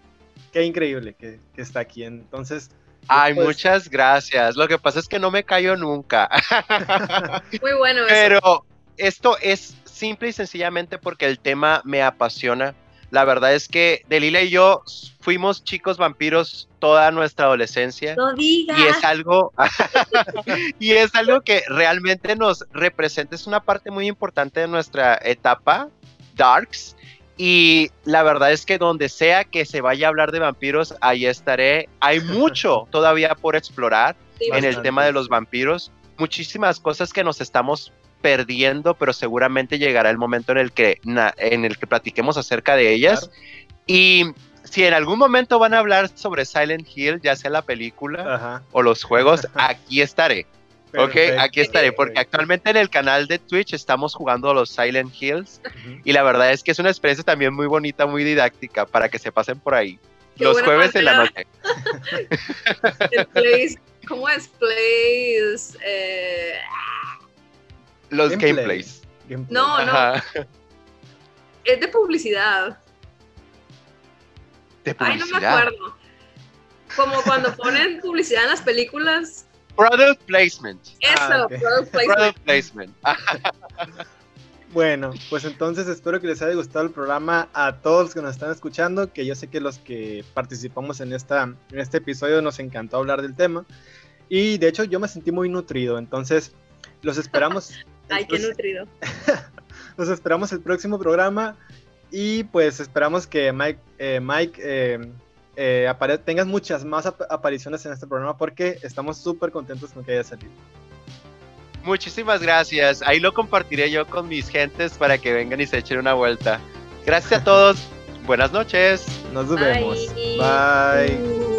qué increíble que, que está aquí. Entonces, Ay, pues muchas gracias. Lo que pasa es que no me callo nunca. Muy bueno. Pero esto es simple y sencillamente porque el tema me apasiona. La verdad es que Delila y yo fuimos chicos vampiros toda nuestra adolescencia. No digas. Y es algo, y es algo que realmente nos representa, es una parte muy importante de nuestra etapa, Darks, y la verdad es que donde sea que se vaya a hablar de vampiros, ahí estaré. Hay mucho todavía por explorar en el tema de los vampiros. Muchísimas cosas que nos estamos perdiendo, pero seguramente llegará el momento en el que, en el que platiquemos acerca de ellas. Y si en algún momento van a hablar sobre Silent Hill, ya sea la película o los juegos, aquí estaré. Ok, aquí estaré, porque actualmente en el canal de Twitch estamos jugando los Silent Hills y la verdad es que es una experiencia también muy bonita, muy didáctica para que se pasen por ahí. los jueves en la noche. ¿Cómo es? Plays. Eh, los gameplays. No, no. Es de publicidad. ¿De publicidad? Ay, no me acuerdo. Como cuando ponen publicidad en las películas Product placement. Eso, ah, product placement. bueno, pues entonces espero que les haya gustado el programa a todos los que nos están escuchando, que yo sé que los que participamos en, esta, en este episodio nos encantó hablar del tema. Y de hecho yo me sentí muy nutrido, entonces los esperamos. Ay, qué nutrido. los esperamos el próximo programa y pues esperamos que Mike, eh, Mike eh, eh, tengas muchas más apariciones en este programa porque estamos súper contentos con que haya salido. Muchísimas gracias. Ahí lo compartiré yo con mis gentes para que vengan y se echen una vuelta. Gracias a todos. Buenas noches. Nos vemos. Bye.